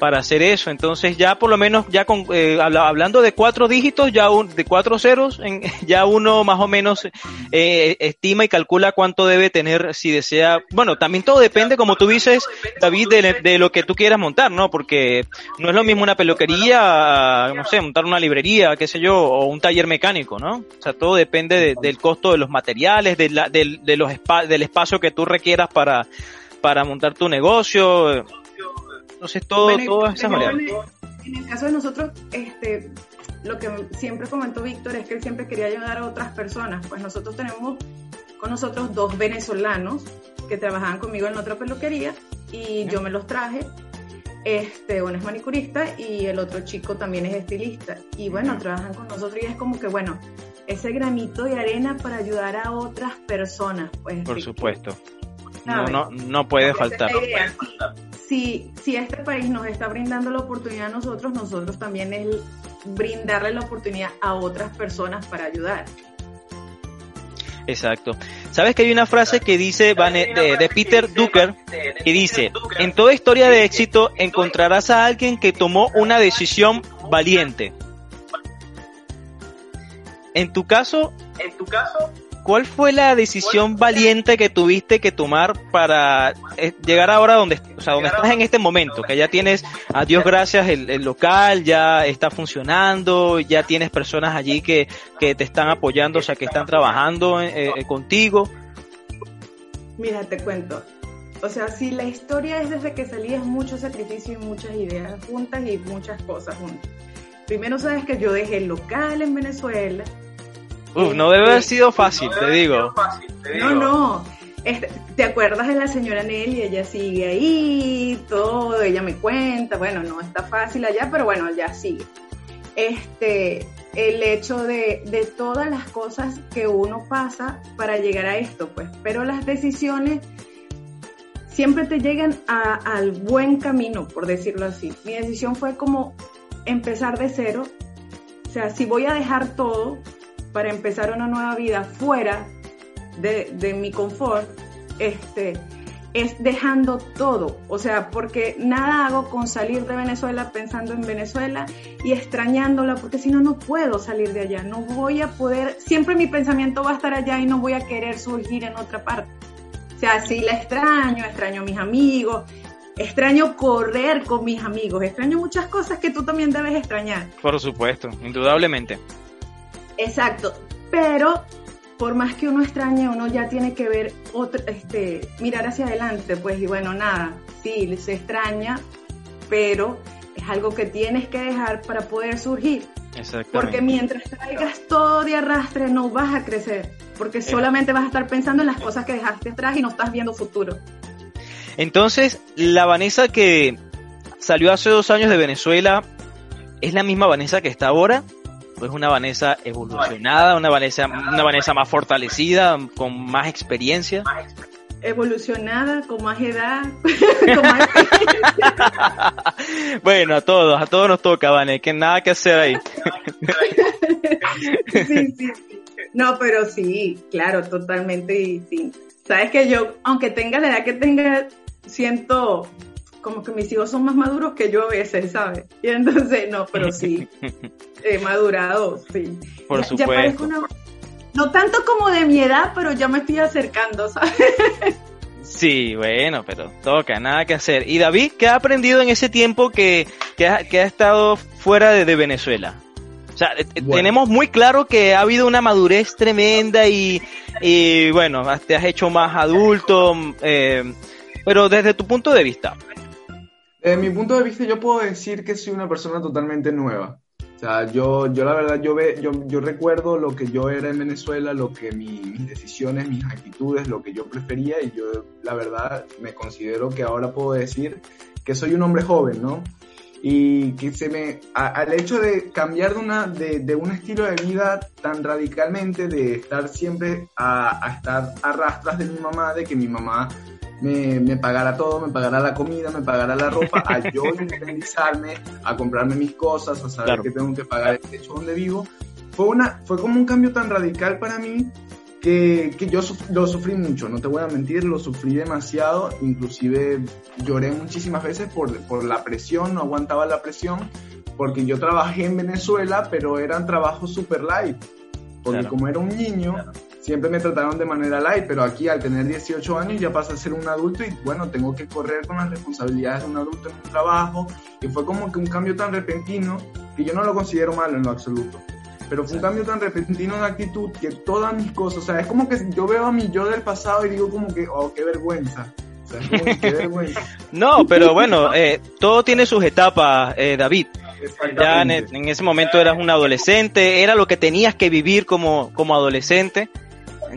para hacer eso. Entonces ya por lo menos ya con, eh, hablando de cuatro dígitos, ya de cuatro ceros, en, *laughs* ya uno más o menos eh, estima y calcula cuánto debe tener si desea. Bueno, también todo depende, como tú dices, David, de, lo que tú quieras montar, ¿no? Porque no es lo mismo una peluquería, no sé, montar una librería, qué sé yo, o un taller mecánico, ¿no? O sea, todo depende del costo de los materiales, de, la, de, los del espacio que tú requieras para, para montar tu negocio entonces todo, todo es En el caso de nosotros, este, lo que siempre comentó Víctor es que él siempre quería ayudar a otras personas. Pues nosotros tenemos con nosotros dos venezolanos que trabajaban conmigo en otra peluquería y yo me los traje. Este, uno es manicurista y el otro chico también es estilista. Y bueno, trabajan con nosotros y es como que, bueno, ese granito de arena para ayudar a otras personas. Pues, Por supuesto. No, no, no puede faltar. Si, si este país nos está brindando la oportunidad a nosotros, nosotros también es brindarle la oportunidad a otras personas para ayudar. Exacto. ¿Sabes que hay una frase que dice de, de Peter Drucker que dice, en toda historia de éxito encontrarás a alguien que tomó una decisión valiente. En tu caso, en tu caso, ¿Cuál fue la decisión valiente que tuviste que tomar para eh, llegar ahora donde, o sea, donde estás en este momento? Que ya tienes, a Dios gracias, el, local ya está funcionando, ya tienes personas allí que, que te están apoyando, o sea, que están trabajando eh, eh, contigo. Mira, te cuento. O sea, si la historia es desde que salí, es mucho sacrificio y muchas ideas juntas y muchas cosas juntas. Primero sabes que yo dejé el local en Venezuela, no debe haber sido fácil, te digo. No, no. Este, ¿Te acuerdas de la señora Nelly? Ella sigue ahí, todo, ella me cuenta, bueno, no está fácil allá, pero bueno, ya sigue. Este, el hecho de, de, todas las cosas que uno pasa para llegar a esto, pues. Pero las decisiones siempre te llegan al buen camino, por decirlo así. Mi decisión fue como empezar de cero. O sea, si voy a dejar todo para empezar una nueva vida fuera de, mi confort, este, es dejando todo, o sea, porque nada hago con salir de Venezuela pensando en Venezuela y extrañándola, porque si no, no puedo salir de allá, no voy a poder, siempre mi pensamiento va a estar allá y no voy a querer surgir en otra parte. O sea, sí la extraño, extraño a mis amigos, extraño correr con mis amigos, extraño muchas cosas que tú también debes extrañar. Por supuesto, indudablemente. Exacto, pero por más que uno extrañe, uno ya tiene que ver, otro, este, mirar hacia adelante, pues, y bueno, nada, sí, se extraña, pero es algo que tienes que dejar para poder surgir. Porque mientras traigas todo de arrastre, no vas a crecer, porque solamente vas a estar pensando en las cosas que dejaste atrás y no estás viendo futuro. Entonces, la Vanessa que salió hace dos años de Venezuela, ¿es la misma Vanessa que está ahora? Es una Vanessa evolucionada, una Vanessa, una Vanessa más fortalecida, con más experiencia. Evolucionada, con más edad, *laughs* *laughs* bueno, a todos, a todos nos toca, Vanessa, que nada que hacer ahí. *laughs* sí, sí, No, pero sí, claro, totalmente, sí. Sabes que yo, aunque tenga la edad que tenga, siento como que mis hijos son más maduros que yo a veces, ¿sabes? Y entonces, no, pero sí, *laughs* he madurado, sí. Por supuesto. no tanto como de mi edad, pero ya me estoy acercando, ¿sabes? *laughs* Sí, bueno, pero toca, nada que hacer. ¿Y David, qué ha aprendido en ese tiempo que, que, ha, estado fuera de, Venezuela? O sea, eh, tenemos muy claro que ha habido una madurez tremenda y, y bueno, te has hecho más adulto, eh, pero desde tu punto de vista, desde mi punto de vista, yo puedo decir que soy una persona totalmente nueva. O sea, yo, yo la verdad, yo, ve, yo, yo recuerdo lo que yo era en Venezuela, lo que mis decisiones, mis actitudes, lo que yo prefería y yo la verdad me considero que ahora puedo decir que soy un hombre joven, ¿no? Y que se me, al hecho de cambiar de, una, de, de, un estilo de vida tan radicalmente, de estar siempre a, a estar a rastras de mi mamá, de que mi mamá me, me pagara todo, me pagara la comida, me pagara la ropa, a yo *laughs* independizarme, a comprarme mis cosas, a saber que tengo que pagar el techo donde vivo, fue, una, fue como un cambio tan radical para mí que, que yo lo sufrí mucho, no te voy a mentir, lo sufrí demasiado, inclusive lloré muchísimas veces por, por la presión, no aguantaba la presión, porque yo trabajé en Venezuela, pero eran trabajos super light, porque como era un niño, siempre me trataron de manera light, pero aquí al tener 18 años ya pasa a ser un adulto y bueno, tengo que correr con las responsabilidades de un adulto en un trabajo y fue como que un cambio tan repentino que yo no lo considero malo en lo absoluto. Pero fue un cambio tan repentino de actitud que todas mis cosas, o sea, es como que yo veo a mi yo del pasado y digo como que, oh, qué vergüenza. O sea, es como que, qué *laughs* vergüenza. no, pero bueno, eh, todo tiene sus etapas, eh, David. Ya en, en, ese momento eras un adolescente, era lo que tenías que vivir como, como adolescente.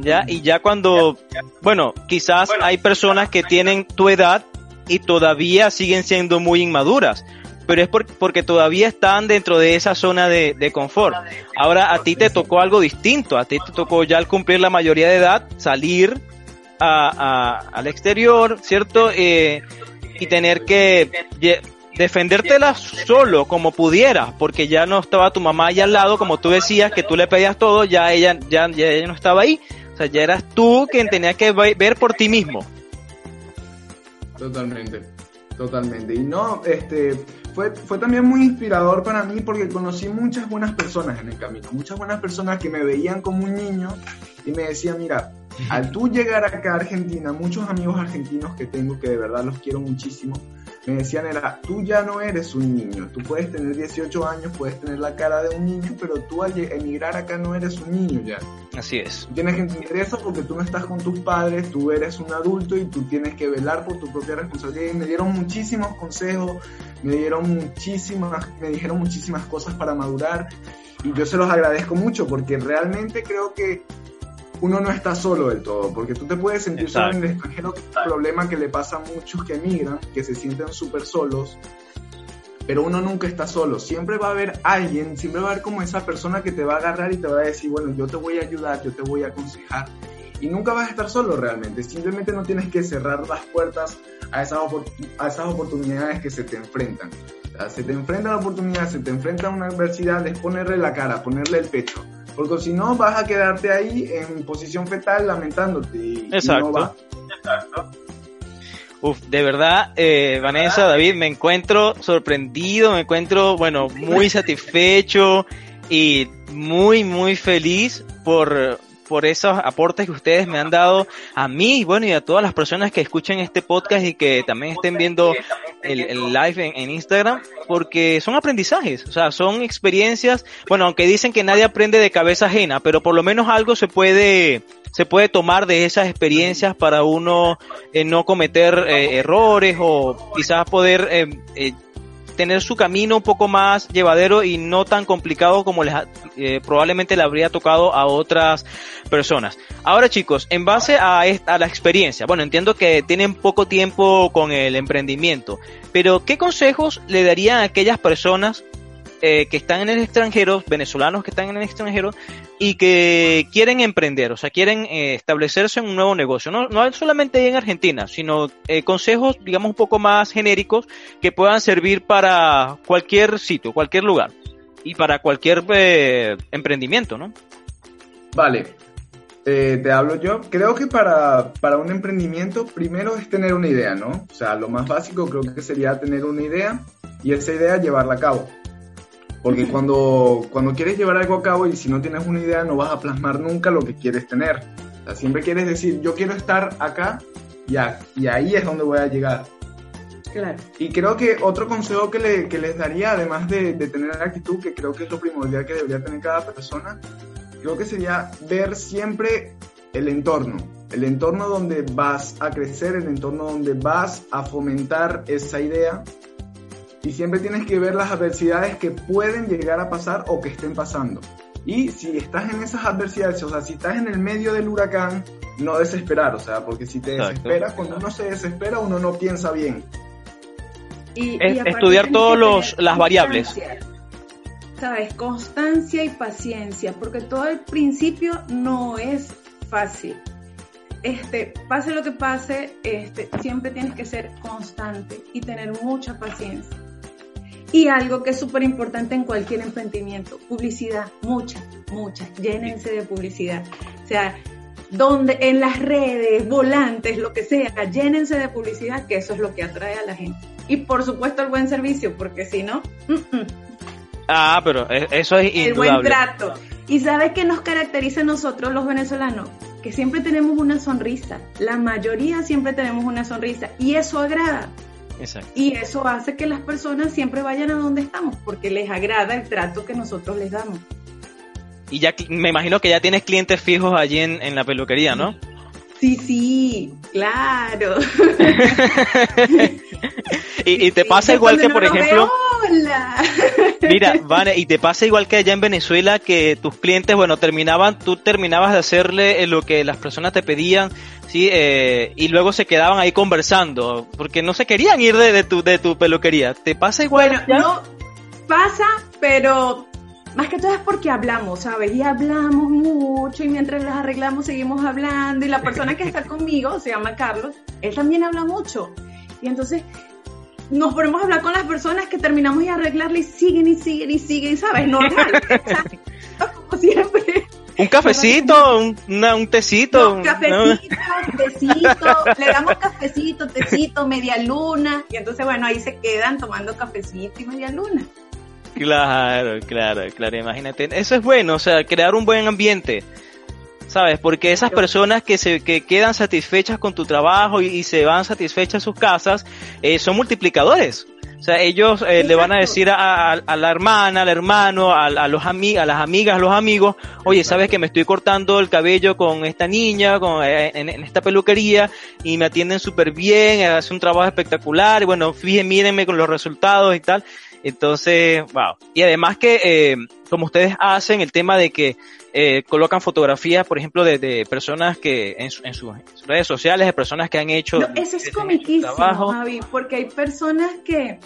¿ya? Y ya cuando, bueno, quizás hay personas que tienen tu edad y todavía siguen siendo muy inmaduras, pero es porque todavía están dentro de esa zona de, confort. Ahora a ti te tocó algo distinto, a ti te tocó ya al cumplir la mayoría de edad salir al exterior, ¿cierto? Eh, y tener que defendértela solo como pudieras, porque ya no estaba tu mamá ahí al lado, como tú decías, que tú le pedías todo, ya ella, ya, ya ella no estaba ahí. O sea, ya eras tú quien tenía que ver por ti mismo. Totalmente, totalmente. Y no, este, fue, fue también muy inspirador para mí porque conocí muchas buenas personas en el camino, muchas buenas personas que me veían como un niño y me decían, mira, al tú llegar acá a Argentina, muchos amigos argentinos que tengo que de verdad los quiero muchísimo, me decían era, tú ya no eres un niño, tú puedes tener 18 años, puedes tener la cara de un niño, pero tú al emigrar acá no eres un niño ya. Así es. Tienes que entender eso porque tú no estás con tus padres, tú eres un adulto y tú tienes que velar por tu propia responsabilidad. Y me dieron muchísimos consejos, me dieron muchísimas, me dijeron muchísimas cosas para madurar y yo se los agradezco mucho porque realmente creo que uno no está solo del todo, porque tú te puedes sentir solo en el extranjero, que es un problema que le pasa a muchos que emigran, que se sienten súper solos, pero uno nunca está solo. Siempre va a haber alguien, siempre va a haber como esa persona que te va a agarrar y te va a decir, bueno, yo te voy a ayudar, yo te voy a aconsejar. Y nunca vas a estar solo realmente. Simplemente no tienes que cerrar las puertas a esas, a esas oportunidades que se te enfrentan. se te enfrenta la oportunidad, se te enfrenta una adversidad, es ponerle la cara, ponerle el pecho. Porque si no, vas a quedarte ahí en posición fetal lamentándote. Exacto. Uf, de verdad, eh, Vanessa, David, me encuentro sorprendido, me encuentro, bueno, muy satisfecho y muy, muy feliz por, por esos aportes que ustedes me han dado a mí, bueno, y a todas las personas que escuchen este podcast y que también estén viendo el, live en, Instagram, porque son aprendizajes, o sea, son experiencias, bueno, aunque dicen que nadie aprende de cabeza ajena, pero por lo menos algo se puede se puede tomar de esas experiencias para uno eh, no cometer eh, errores o quizás poder eh, tener su camino un poco más llevadero y no tan complicado como les, eh, probablemente le habría tocado a otras personas. Ahora chicos, en base a, esta, a la experiencia, bueno, entiendo que tienen poco tiempo con el emprendimiento, pero ¿qué consejos le darían a aquellas personas eh, que están en el extranjero, venezolanos que están en el extranjero y que quieren emprender, o sea, quieren eh, establecerse en un nuevo negocio. No, no solamente en Argentina, sino eh, consejos, digamos, un poco más genéricos que puedan servir para cualquier sitio, cualquier lugar y para cualquier emprendimiento, ¿no? Vale, te hablo yo. Creo que para, para, un emprendimiento primero es tener una idea, ¿no? O sea, lo más básico creo que sería tener una idea y esa idea llevarla a cabo. Porque cuando, cuando quieres llevar algo a cabo y si no tienes una idea no vas a plasmar nunca lo que quieres tener. O sea, siempre quieres decir, yo quiero estar acá y, y ahí es donde voy a llegar. Claro. Y creo que otro consejo que, le, que les daría, además de, de tener actitud, que creo que es lo primordial que debería tener cada persona, creo que sería ver siempre el entorno, el entorno donde vas a crecer, el entorno donde vas a fomentar esa idea y siempre tienes que ver las adversidades que pueden llegar a pasar o que estén pasando. Y si estás en esas adversidades, o sea, si estás en el medio del huracán, no desesperar, o sea, porque si te desesperas, cuando uno se desespera, uno no piensa bien. Y, estudiar todas las variables. ¿Sabes? Constancia y paciencia, porque todo el principio no es fácil. Este, pase lo que pase, este, siempre tienes que ser constante y tener mucha paciencia. Y algo que es súper importante en cualquier emprendimiento, publicidad, mucha, mucha, llénense de publicidad. O sea, donde en las redes, volantes, lo que sea, llénense de publicidad, que eso es lo que atrae a la gente. Y por supuesto el buen servicio, porque si no... Ah, pero e, eso es indudable. El buen trato. ¿Y sabes qué nos caracteriza a nosotros los venezolanos? Que siempre tenemos una sonrisa. La mayoría siempre tenemos una sonrisa. Y eso agrada. Y eso hace que las personas siempre vayan a donde estamos, porque les agrada el trato que nosotros les damos. Y ya me imagino que ya tienes clientes fijos allí en, la peluquería, ¿no? Sí, sí, claro. *laughs* y, te pasa igual que, por ejemplo... Hola. *laughs* Mira, Vane, y te pasa igual que allá en Venezuela que tus clientes, bueno, terminaban, tú terminabas de hacerle eh, lo que las personas te pedían, sí, eh, y luego se quedaban ahí conversando, porque no se querían ir de, tu, de tu peluquería. ¿Te pasa igual? Bueno, no pasa, pero más que todo es porque hablamos, ¿sabes? Y hablamos mucho y mientras las arreglamos seguimos hablando y la persona que está *laughs* conmigo, se llama Carlos, él también habla mucho. Y entonces nos ponemos a hablar con las personas que terminamos de arreglarle y siguen y siguen y siguen, ¿sabes? Normal. *laughs* como siempre. Un cafecito, un, un tecito. Un cafecito, tecito, le damos cafecito, tecito, media luna. Y entonces, bueno, ahí se quedan tomando cafecito y media luna. Claro, claro, claro, imagínate. Eso es bueno, o sea, crear un buen ambiente. ¿sabes? Porque esas personas que se que quedan satisfechas con tu trabajo y, se van satisfechas a sus casas eh, son multiplicadores. O sea, ellos eh, le van a decir a, la hermana, al hermano, a, los ami a las amigas, a los amigos, oye, sabes que me estoy cortando el cabello con esta niña, con, eh, en, esta peluquería, y me atienden súper bien, hace un trabajo espectacular, y bueno, fíjense, mírenme con los resultados y tal. Entonces, wow. Y además que, como ustedes hacen, el tema de que eh, colocan fotografías, por ejemplo, de, personas que en, sus redes sociales, de personas que han hecho... eso es comiquísimo, Javi, porque hay personas que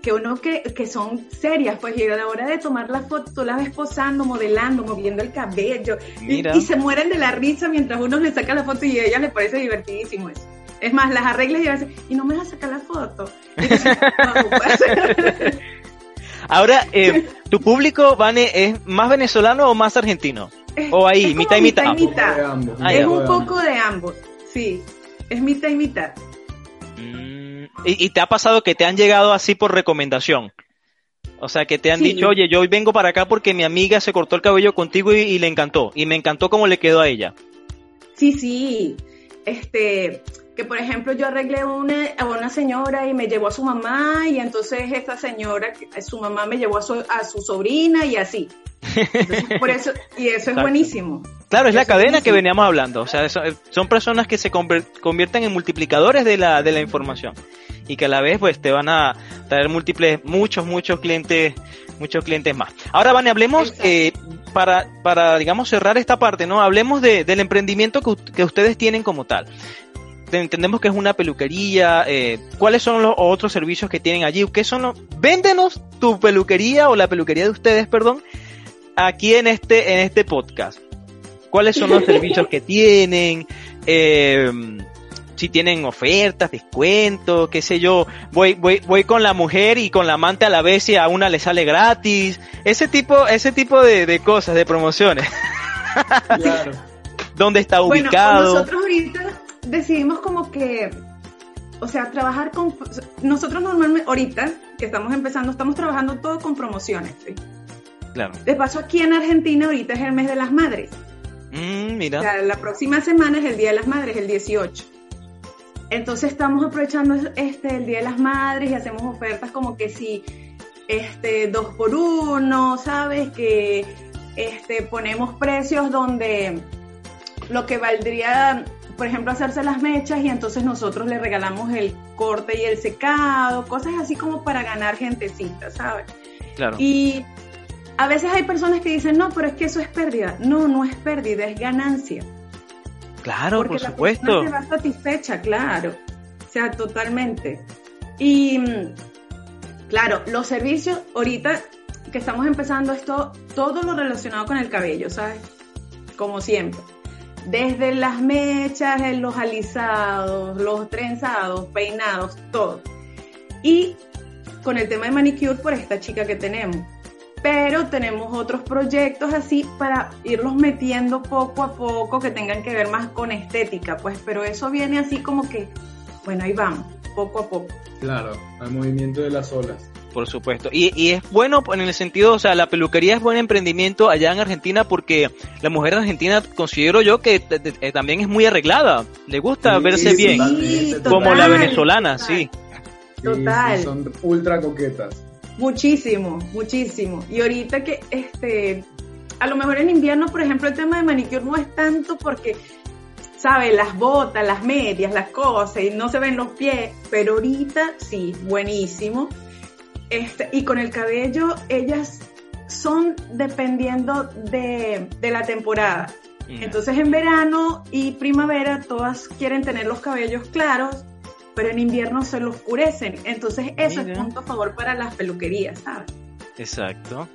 que uno que, que son serias, pues y a la hora de tomar la foto, tú la ves posando, modelando, moviendo el cabello, y, y, se mueren de la risa mientras uno le saca la foto y a ella le parece divertidísimo eso. Es más, las arreglas y a veces, y no me vas a sacar la foto. Entonces, no, *laughs* Ahora, eh, ¿tu público, Vane, es más venezolano o más argentino? O ahí, mitad y mitad. mitad. Ah, es un poco de ambos, sí. Es mitad y mitad. Mm, ¿Y, ¿Y, te ha pasado que te han llegado así por recomendación? O sea, que te han sí. dicho, oye, yo hoy vengo para acá porque mi amiga se cortó el cabello contigo y, y le encantó. Y me encantó cómo le quedó a ella. Sí, sí. Este, que por ejemplo yo arreglé una, a una señora y me llevó a su mamá y entonces esta señora, su mamá me llevó a su, a su sobrina y así. Entonces, por eso, y eso es buenísimo. Claro, es eso la cadena es que veníamos hablando. O sea, eso, son personas que se convierten en multiplicadores de la, de la información y que a la vez pues te van a traer múltiples, muchos, muchos clientes, muchos clientes más. Ahora, Vane, hablemos eh, para, para, digamos, cerrar esta parte, ¿no? Hablemos de, del emprendimiento que, que ustedes tienen como tal entendemos que es una peluquería. Eh, ¿Cuáles son los otros servicios que tienen allí? ¿Qué son los... Véndenos tu peluquería o la peluquería de ustedes, perdón, aquí en este, en este podcast. ¿Cuáles son los *laughs* servicios que tienen? Eh, si tienen ofertas, descuentos, qué sé yo. Voy, voy, voy con la mujer y con la amante a la vez y a una le sale gratis. Ese tipo, ese tipo de, de cosas, de promociones. *laughs* Claro. ¿Dónde está ubicado? Bueno, nosotros ahorita decidimos como que, o sea, trabajar con, nosotros normalmente, ahorita que estamos empezando, estamos trabajando todo con promociones, ¿sí? Claro. De paso, aquí en Argentina ahorita es el mes de las madres. Mm, mira. O sea, la próxima semana es el Día de las Madres, el 18. Entonces estamos aprovechando este, el Día de las Madres y hacemos ofertas como que si, este, dos por uno, ¿sabes? Que, este, ponemos precios donde lo que valdría por ejemplo, hacerse las mechas y entonces nosotros le regalamos el corte y el secado, cosas así como para ganar gentecita, ¿sabes? Claro. Y a veces hay personas que dicen, no, pero es que eso es pérdida. No, no es pérdida, es ganancia. Claro, Porque por la supuesto. se va satisfecha, claro. O sea, totalmente. Y claro, los servicios, ahorita que estamos empezando esto, todo lo relacionado con el cabello, ¿sabes? Como siempre desde las mechas, los alisados, los trenzados, peinados, todo. Y con el tema de manicure por esta chica que tenemos. Pero tenemos otros proyectos así para irlos metiendo poco a poco que tengan que ver más con estética, pues, pero eso viene así como que, bueno, ahí vamos, poco a poco. Claro, al movimiento de las olas. Por supuesto. Y, y, es bueno en el sentido, o sea, la peluquería es buen emprendimiento allá en Argentina porque la mujer argentina considero yo que también es muy arreglada. Le gusta sí, verse bien. Sí, como total, la venezolana, total. sí. Total. Sí, son ultra coquetas. Muchísimo, muchísimo. Y ahorita que, este, a lo mejor en invierno, por ejemplo, el tema de manicure no es tanto porque, ¿sabes? Las botas, las medias, las cosas, y no se ven los pies, pero ahorita sí, buenísimo. Este, y con el cabello, ellas son dependiendo de, de la temporada. Mm. Entonces en verano y primavera todas quieren tener los cabellos claros, pero en invierno se lo oscurecen. Entonces eso Mira. es punto a favor para las peluquerías, ¿sabes? Exacto.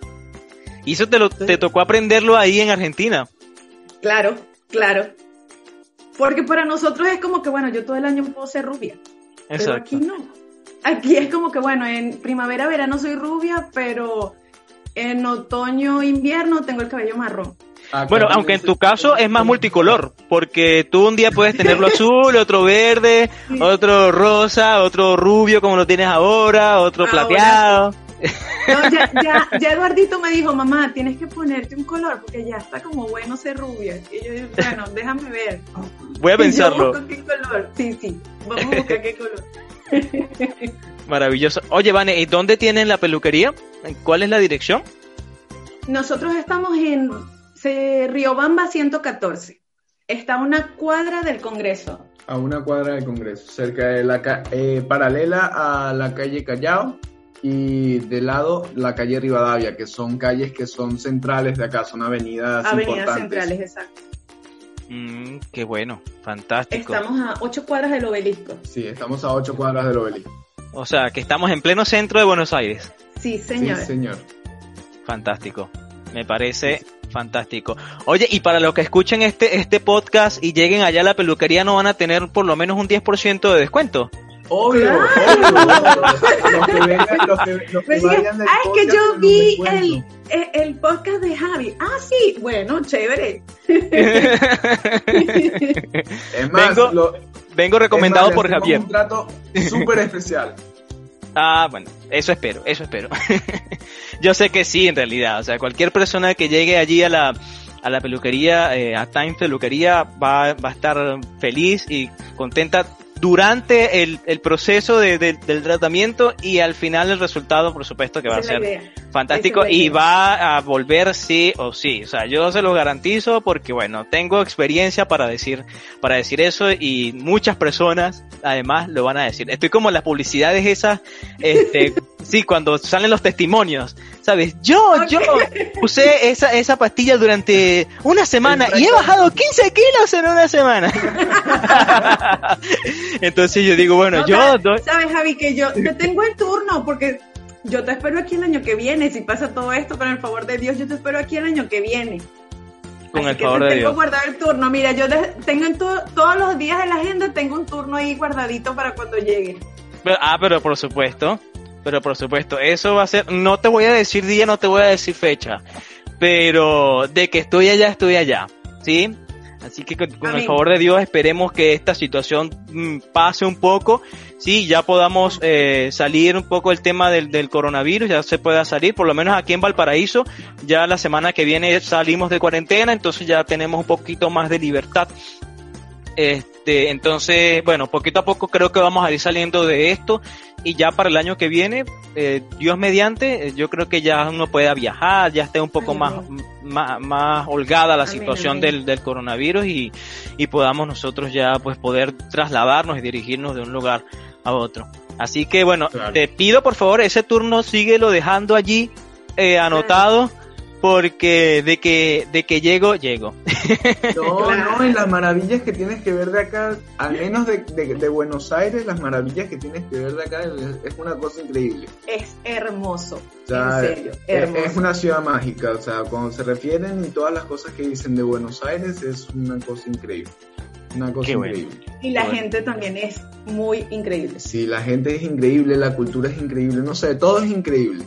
Y eso te, lo, te tocó aprenderlo ahí en Argentina. Claro, claro. Porque para nosotros es como que, bueno, yo todo el año puedo ser rubia. Pero Exacto. aquí no. Aquí *laughs* es como que, bueno, en primavera, verano soy rubia, pero en otoño, invierno tengo el cabello marrón. Acá Bueno, aunque en tu caso es más multicolor, porque tú un día puedes tenerlo *laughs* azul, otro verde, Sí. otro rosa, otro rubio como lo tienes ahora, otro Ahora plateado. No, ya, ya, ya Eduardito me dijo, mamá, tienes que ponerte un color porque ya está como bueno ser rubia. Y yo dije, bueno, déjame ver. Voy a *laughs* Y yo pensarlo. busco qué color. Sí, sí, vamos a buscar qué color. *laughs* Maravilloso. Oye, Vane, ¿y dónde tienen la peluquería? ¿Cuál es la dirección? Nosotros estamos en se- Riobamba 114. Está a una cuadra del Congreso. A una cuadra del Congreso, cerca de la eh, paralela a la calle Callao y de lado la calle Rivadavia, que son calles que son centrales de acá, son avenidas Avenidas importantes. Centrales, exacto. Mm, qué bueno, fantástico. Estamos a ocho cuadras del obelisco. Sí, estamos a ocho cuadras del obelisco. O sea, que estamos en pleno centro de Buenos Aires. Sí, señor. Sí, señor. Fantástico. Me parece fantástico. Oye, y para los que escuchen este, este podcast y lleguen allá a la peluquería, ¿no van a tener por lo menos un 10% de descuento? Obvio, obvio. Los que vengan, los que, los que Pues sí, vayan del ah, es que podcast yo vi el, el, el podcast de Javi. Ah, sí, bueno, chévere. Es más, Vengo lo- Vengo recomendado es más, por Javier. Un trato súper especial. *laughs* Ah, bueno, eso espero, eso espero. *laughs* Yo sé que sí, en realidad. O sea, cualquier persona que llegue allí a la, a la peluquería, eh, a Time Peluquería, va, va a estar feliz y contenta durante el, el proceso de- de- del tratamiento y al final el resultado, por supuesto, que va a ser. Fantástico y va a volver sí o sí. O sea, yo se lo garantizo porque, bueno, tengo experiencia para decir, para decir eso y muchas personas además lo van a decir. Estoy como las publicidades esas, este, *laughs* sí, cuando salen los testimonios, ¿sabes? Yo, yo usé esa, esa pastilla durante una semana y he bajado 15 kilos en una semana. *laughs* Entonces yo digo, bueno, No, yo sabes, Javi, que yo te tengo el turno porque yo te espero aquí el año que viene. Si pasa todo esto, con el favor de Dios, yo te espero aquí el año que viene. con Así el que favor te de tengo Dios. guardado el turno. Mira, yo tengo en to- todos los días de la agenda, tengo un turno ahí guardadito para cuando llegue. Pero- ah, pero por supuesto, pero por supuesto, eso va a ser, no te voy a decir día, no te voy a decir fecha, pero de que estoy allá, estoy allá, ¿sí? Así que con, con el favor de Dios esperemos que esta situación mm, pase un poco, sí, ya podamos eh, salir un poco el tema del, del coronavirus, ya se pueda salir, por lo menos aquí en Valparaíso, ya la semana que viene salimos de cuarentena, entonces ya tenemos un poquito más de libertad. Este, entonces, bueno, poquito a poco creo que vamos a ir saliendo de esto y ya para el año que viene, eh, Dios mediante, eh, yo creo que ya uno pueda viajar, ya esté un poco Ay, más, más, más holgada la Amén, situación amén. Del, del coronavirus y, y podamos nosotros ya pues poder trasladarnos y dirigirnos de un lugar a otro. Así que bueno, Claro. te pido por favor ese turno síguelo dejando allí eh, anotado porque de que de que llego llego. No, *laughs* no, y las maravillas que tienes que ver de acá, al menos de, de- de Buenos Aires, las maravillas que tienes que ver de acá es, es una cosa increíble. Es hermoso. O sea, en serio, es, hermoso. es una ciudad mágica, o sea, cuando se refieren y todas las cosas que dicen de Buenos Aires es una cosa increíble. Una cosa Qué bueno. increíble. Y la Bueno. gente también es muy increíble. Sí, la gente es increíble, la cultura es increíble, no sé, todo es increíble.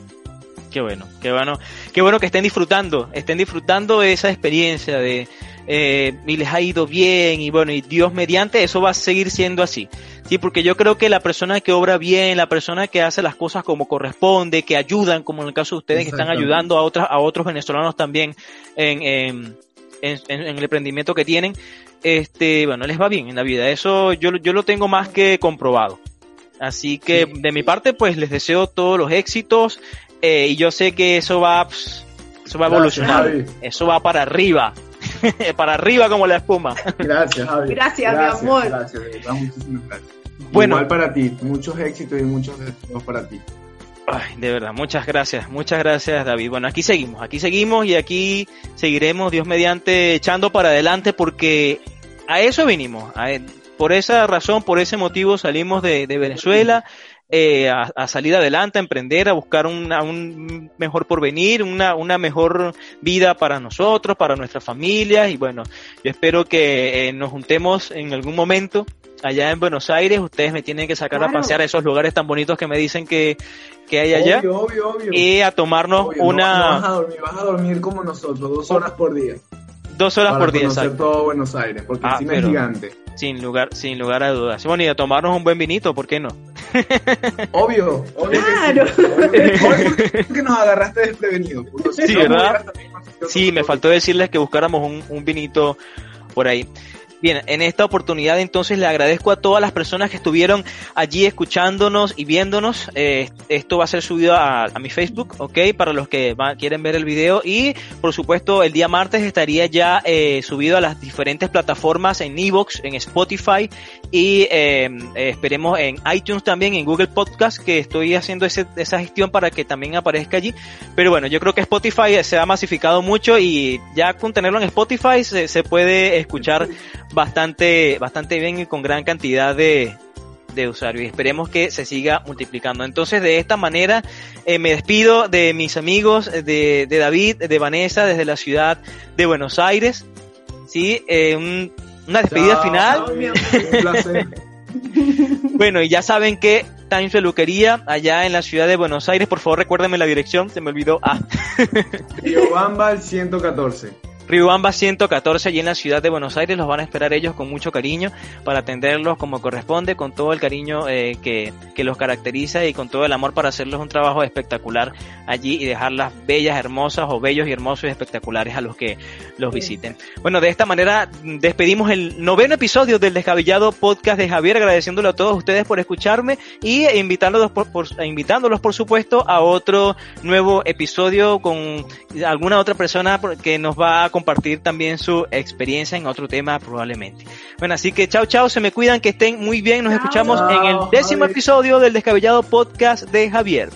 Qué bueno, qué bueno, qué bueno que estén disfrutando, estén disfrutando de esa experiencia de eh, y les ha ido bien y bueno y Dios mediante eso va a seguir siendo así, sí, porque yo creo que la persona que obra bien, la persona que hace las cosas como corresponde, que ayudan, como en el caso de ustedes que están ayudando a otras a otros venezolanos también en, en, en- en el emprendimiento que tienen, este, bueno, les va bien en la vida, eso yo yo lo tengo más que comprobado. Así que Sí. de mi parte, pues les deseo todos los éxitos eh, y yo sé que eso va, pss, eso va a evolucionar, Javi. eso va para arriba, *laughs* para arriba como la espuma. Gracias, Javi. Gracias, mi amor. Gracias, de verdad, muchísimas gracias. Bueno. Igual para ti, muchos éxitos y muchos deseos para ti. Ay, de verdad, muchas gracias, muchas gracias David. Bueno, aquí seguimos, aquí seguimos y aquí seguiremos, Dios mediante, echando para adelante porque a eso vinimos. a- por esa razón, por ese motivo salimos de, de Venezuela eh, a, a salir adelante, a emprender, a buscar una- un mejor porvenir, una, una mejor vida para nosotros, para nuestras familias y bueno, yo espero que eh, nos juntemos en algún momento allá en Buenos Aires. Ustedes me tienen que sacar a pasear a esos lugares tan bonitos que me dicen que, que hay allá Obvio, obvio, obvio. y a tomarnos no- una No, vas a dormir, vas a dormir como nosotros, dos horas por día. Dos horas para por día, conocer exacto. todo Buenos Aires, porque Ah, encima pero- es gigante. sin lugar, sin lugar a dudas. Bueno, y a tomarnos un buen vinito, ¿por qué no? *laughs* Obvio, obvio. Claro. Que sí. Obvio que- obvio que nos agarraste si Sí, ¿verdad? Sí, me faltó decirles que buscáramos un, un vinito por ahí. Bien, en esta oportunidad entonces le agradezco a todas las personas que estuvieron allí escuchándonos y viéndonos. Eh, esto va a ser subido a, mi Facebook, ¿ok? Para los que quieren ver el video. Y por supuesto el día martes estaría ya eh, subido a las diferentes plataformas en Evox, en Spotify y eh, esperemos en iTunes también, en Google Podcast, que estoy haciendo ese- esa gestión para que también aparezca allí. Pero bueno, yo creo que Spotify se ha masificado mucho y ya con tenerlo en Spotify se, se puede escuchar bastante, bastante bien y con gran cantidad de, de usuarios y esperemos que se siga multiplicando. Entonces, de esta manera, eh, me despido de mis amigos, de, de, David, de Vanessa, desde la ciudad de Buenos Aires. Sí, eh, una despedida final. un placer. *laughs* bueno, y ya saben que Times Peluquería, allá en la ciudad de Buenos Aires, por favor recuérdenme la dirección, se me olvidó. Ah. Río Bamba, el 114. Riobamba 114, allí en la ciudad de Buenos Aires, los van a esperar ellos con mucho cariño para atenderlos como corresponde, con todo el cariño eh, que, que, los caracteriza y con todo el amor para hacerles un trabajo espectacular allí y dejarlas bellas, hermosas o bellos y hermosos y espectaculares a los que los visiten. Bueno, de esta manera despedimos el noveno episodio del Descabellado Podcast de Javier, agradeciéndole a todos ustedes por escucharme y invitándolos por, por, invitándolos por supuesto a otro nuevo episodio con alguna otra persona que nos va a compartir también su experiencia en otro tema probablemente. Bueno, así que chao, chao, se me cuidan, que estén muy bien. Nos escuchamos en el décimo episodio del Descabellado Podcast de Javier.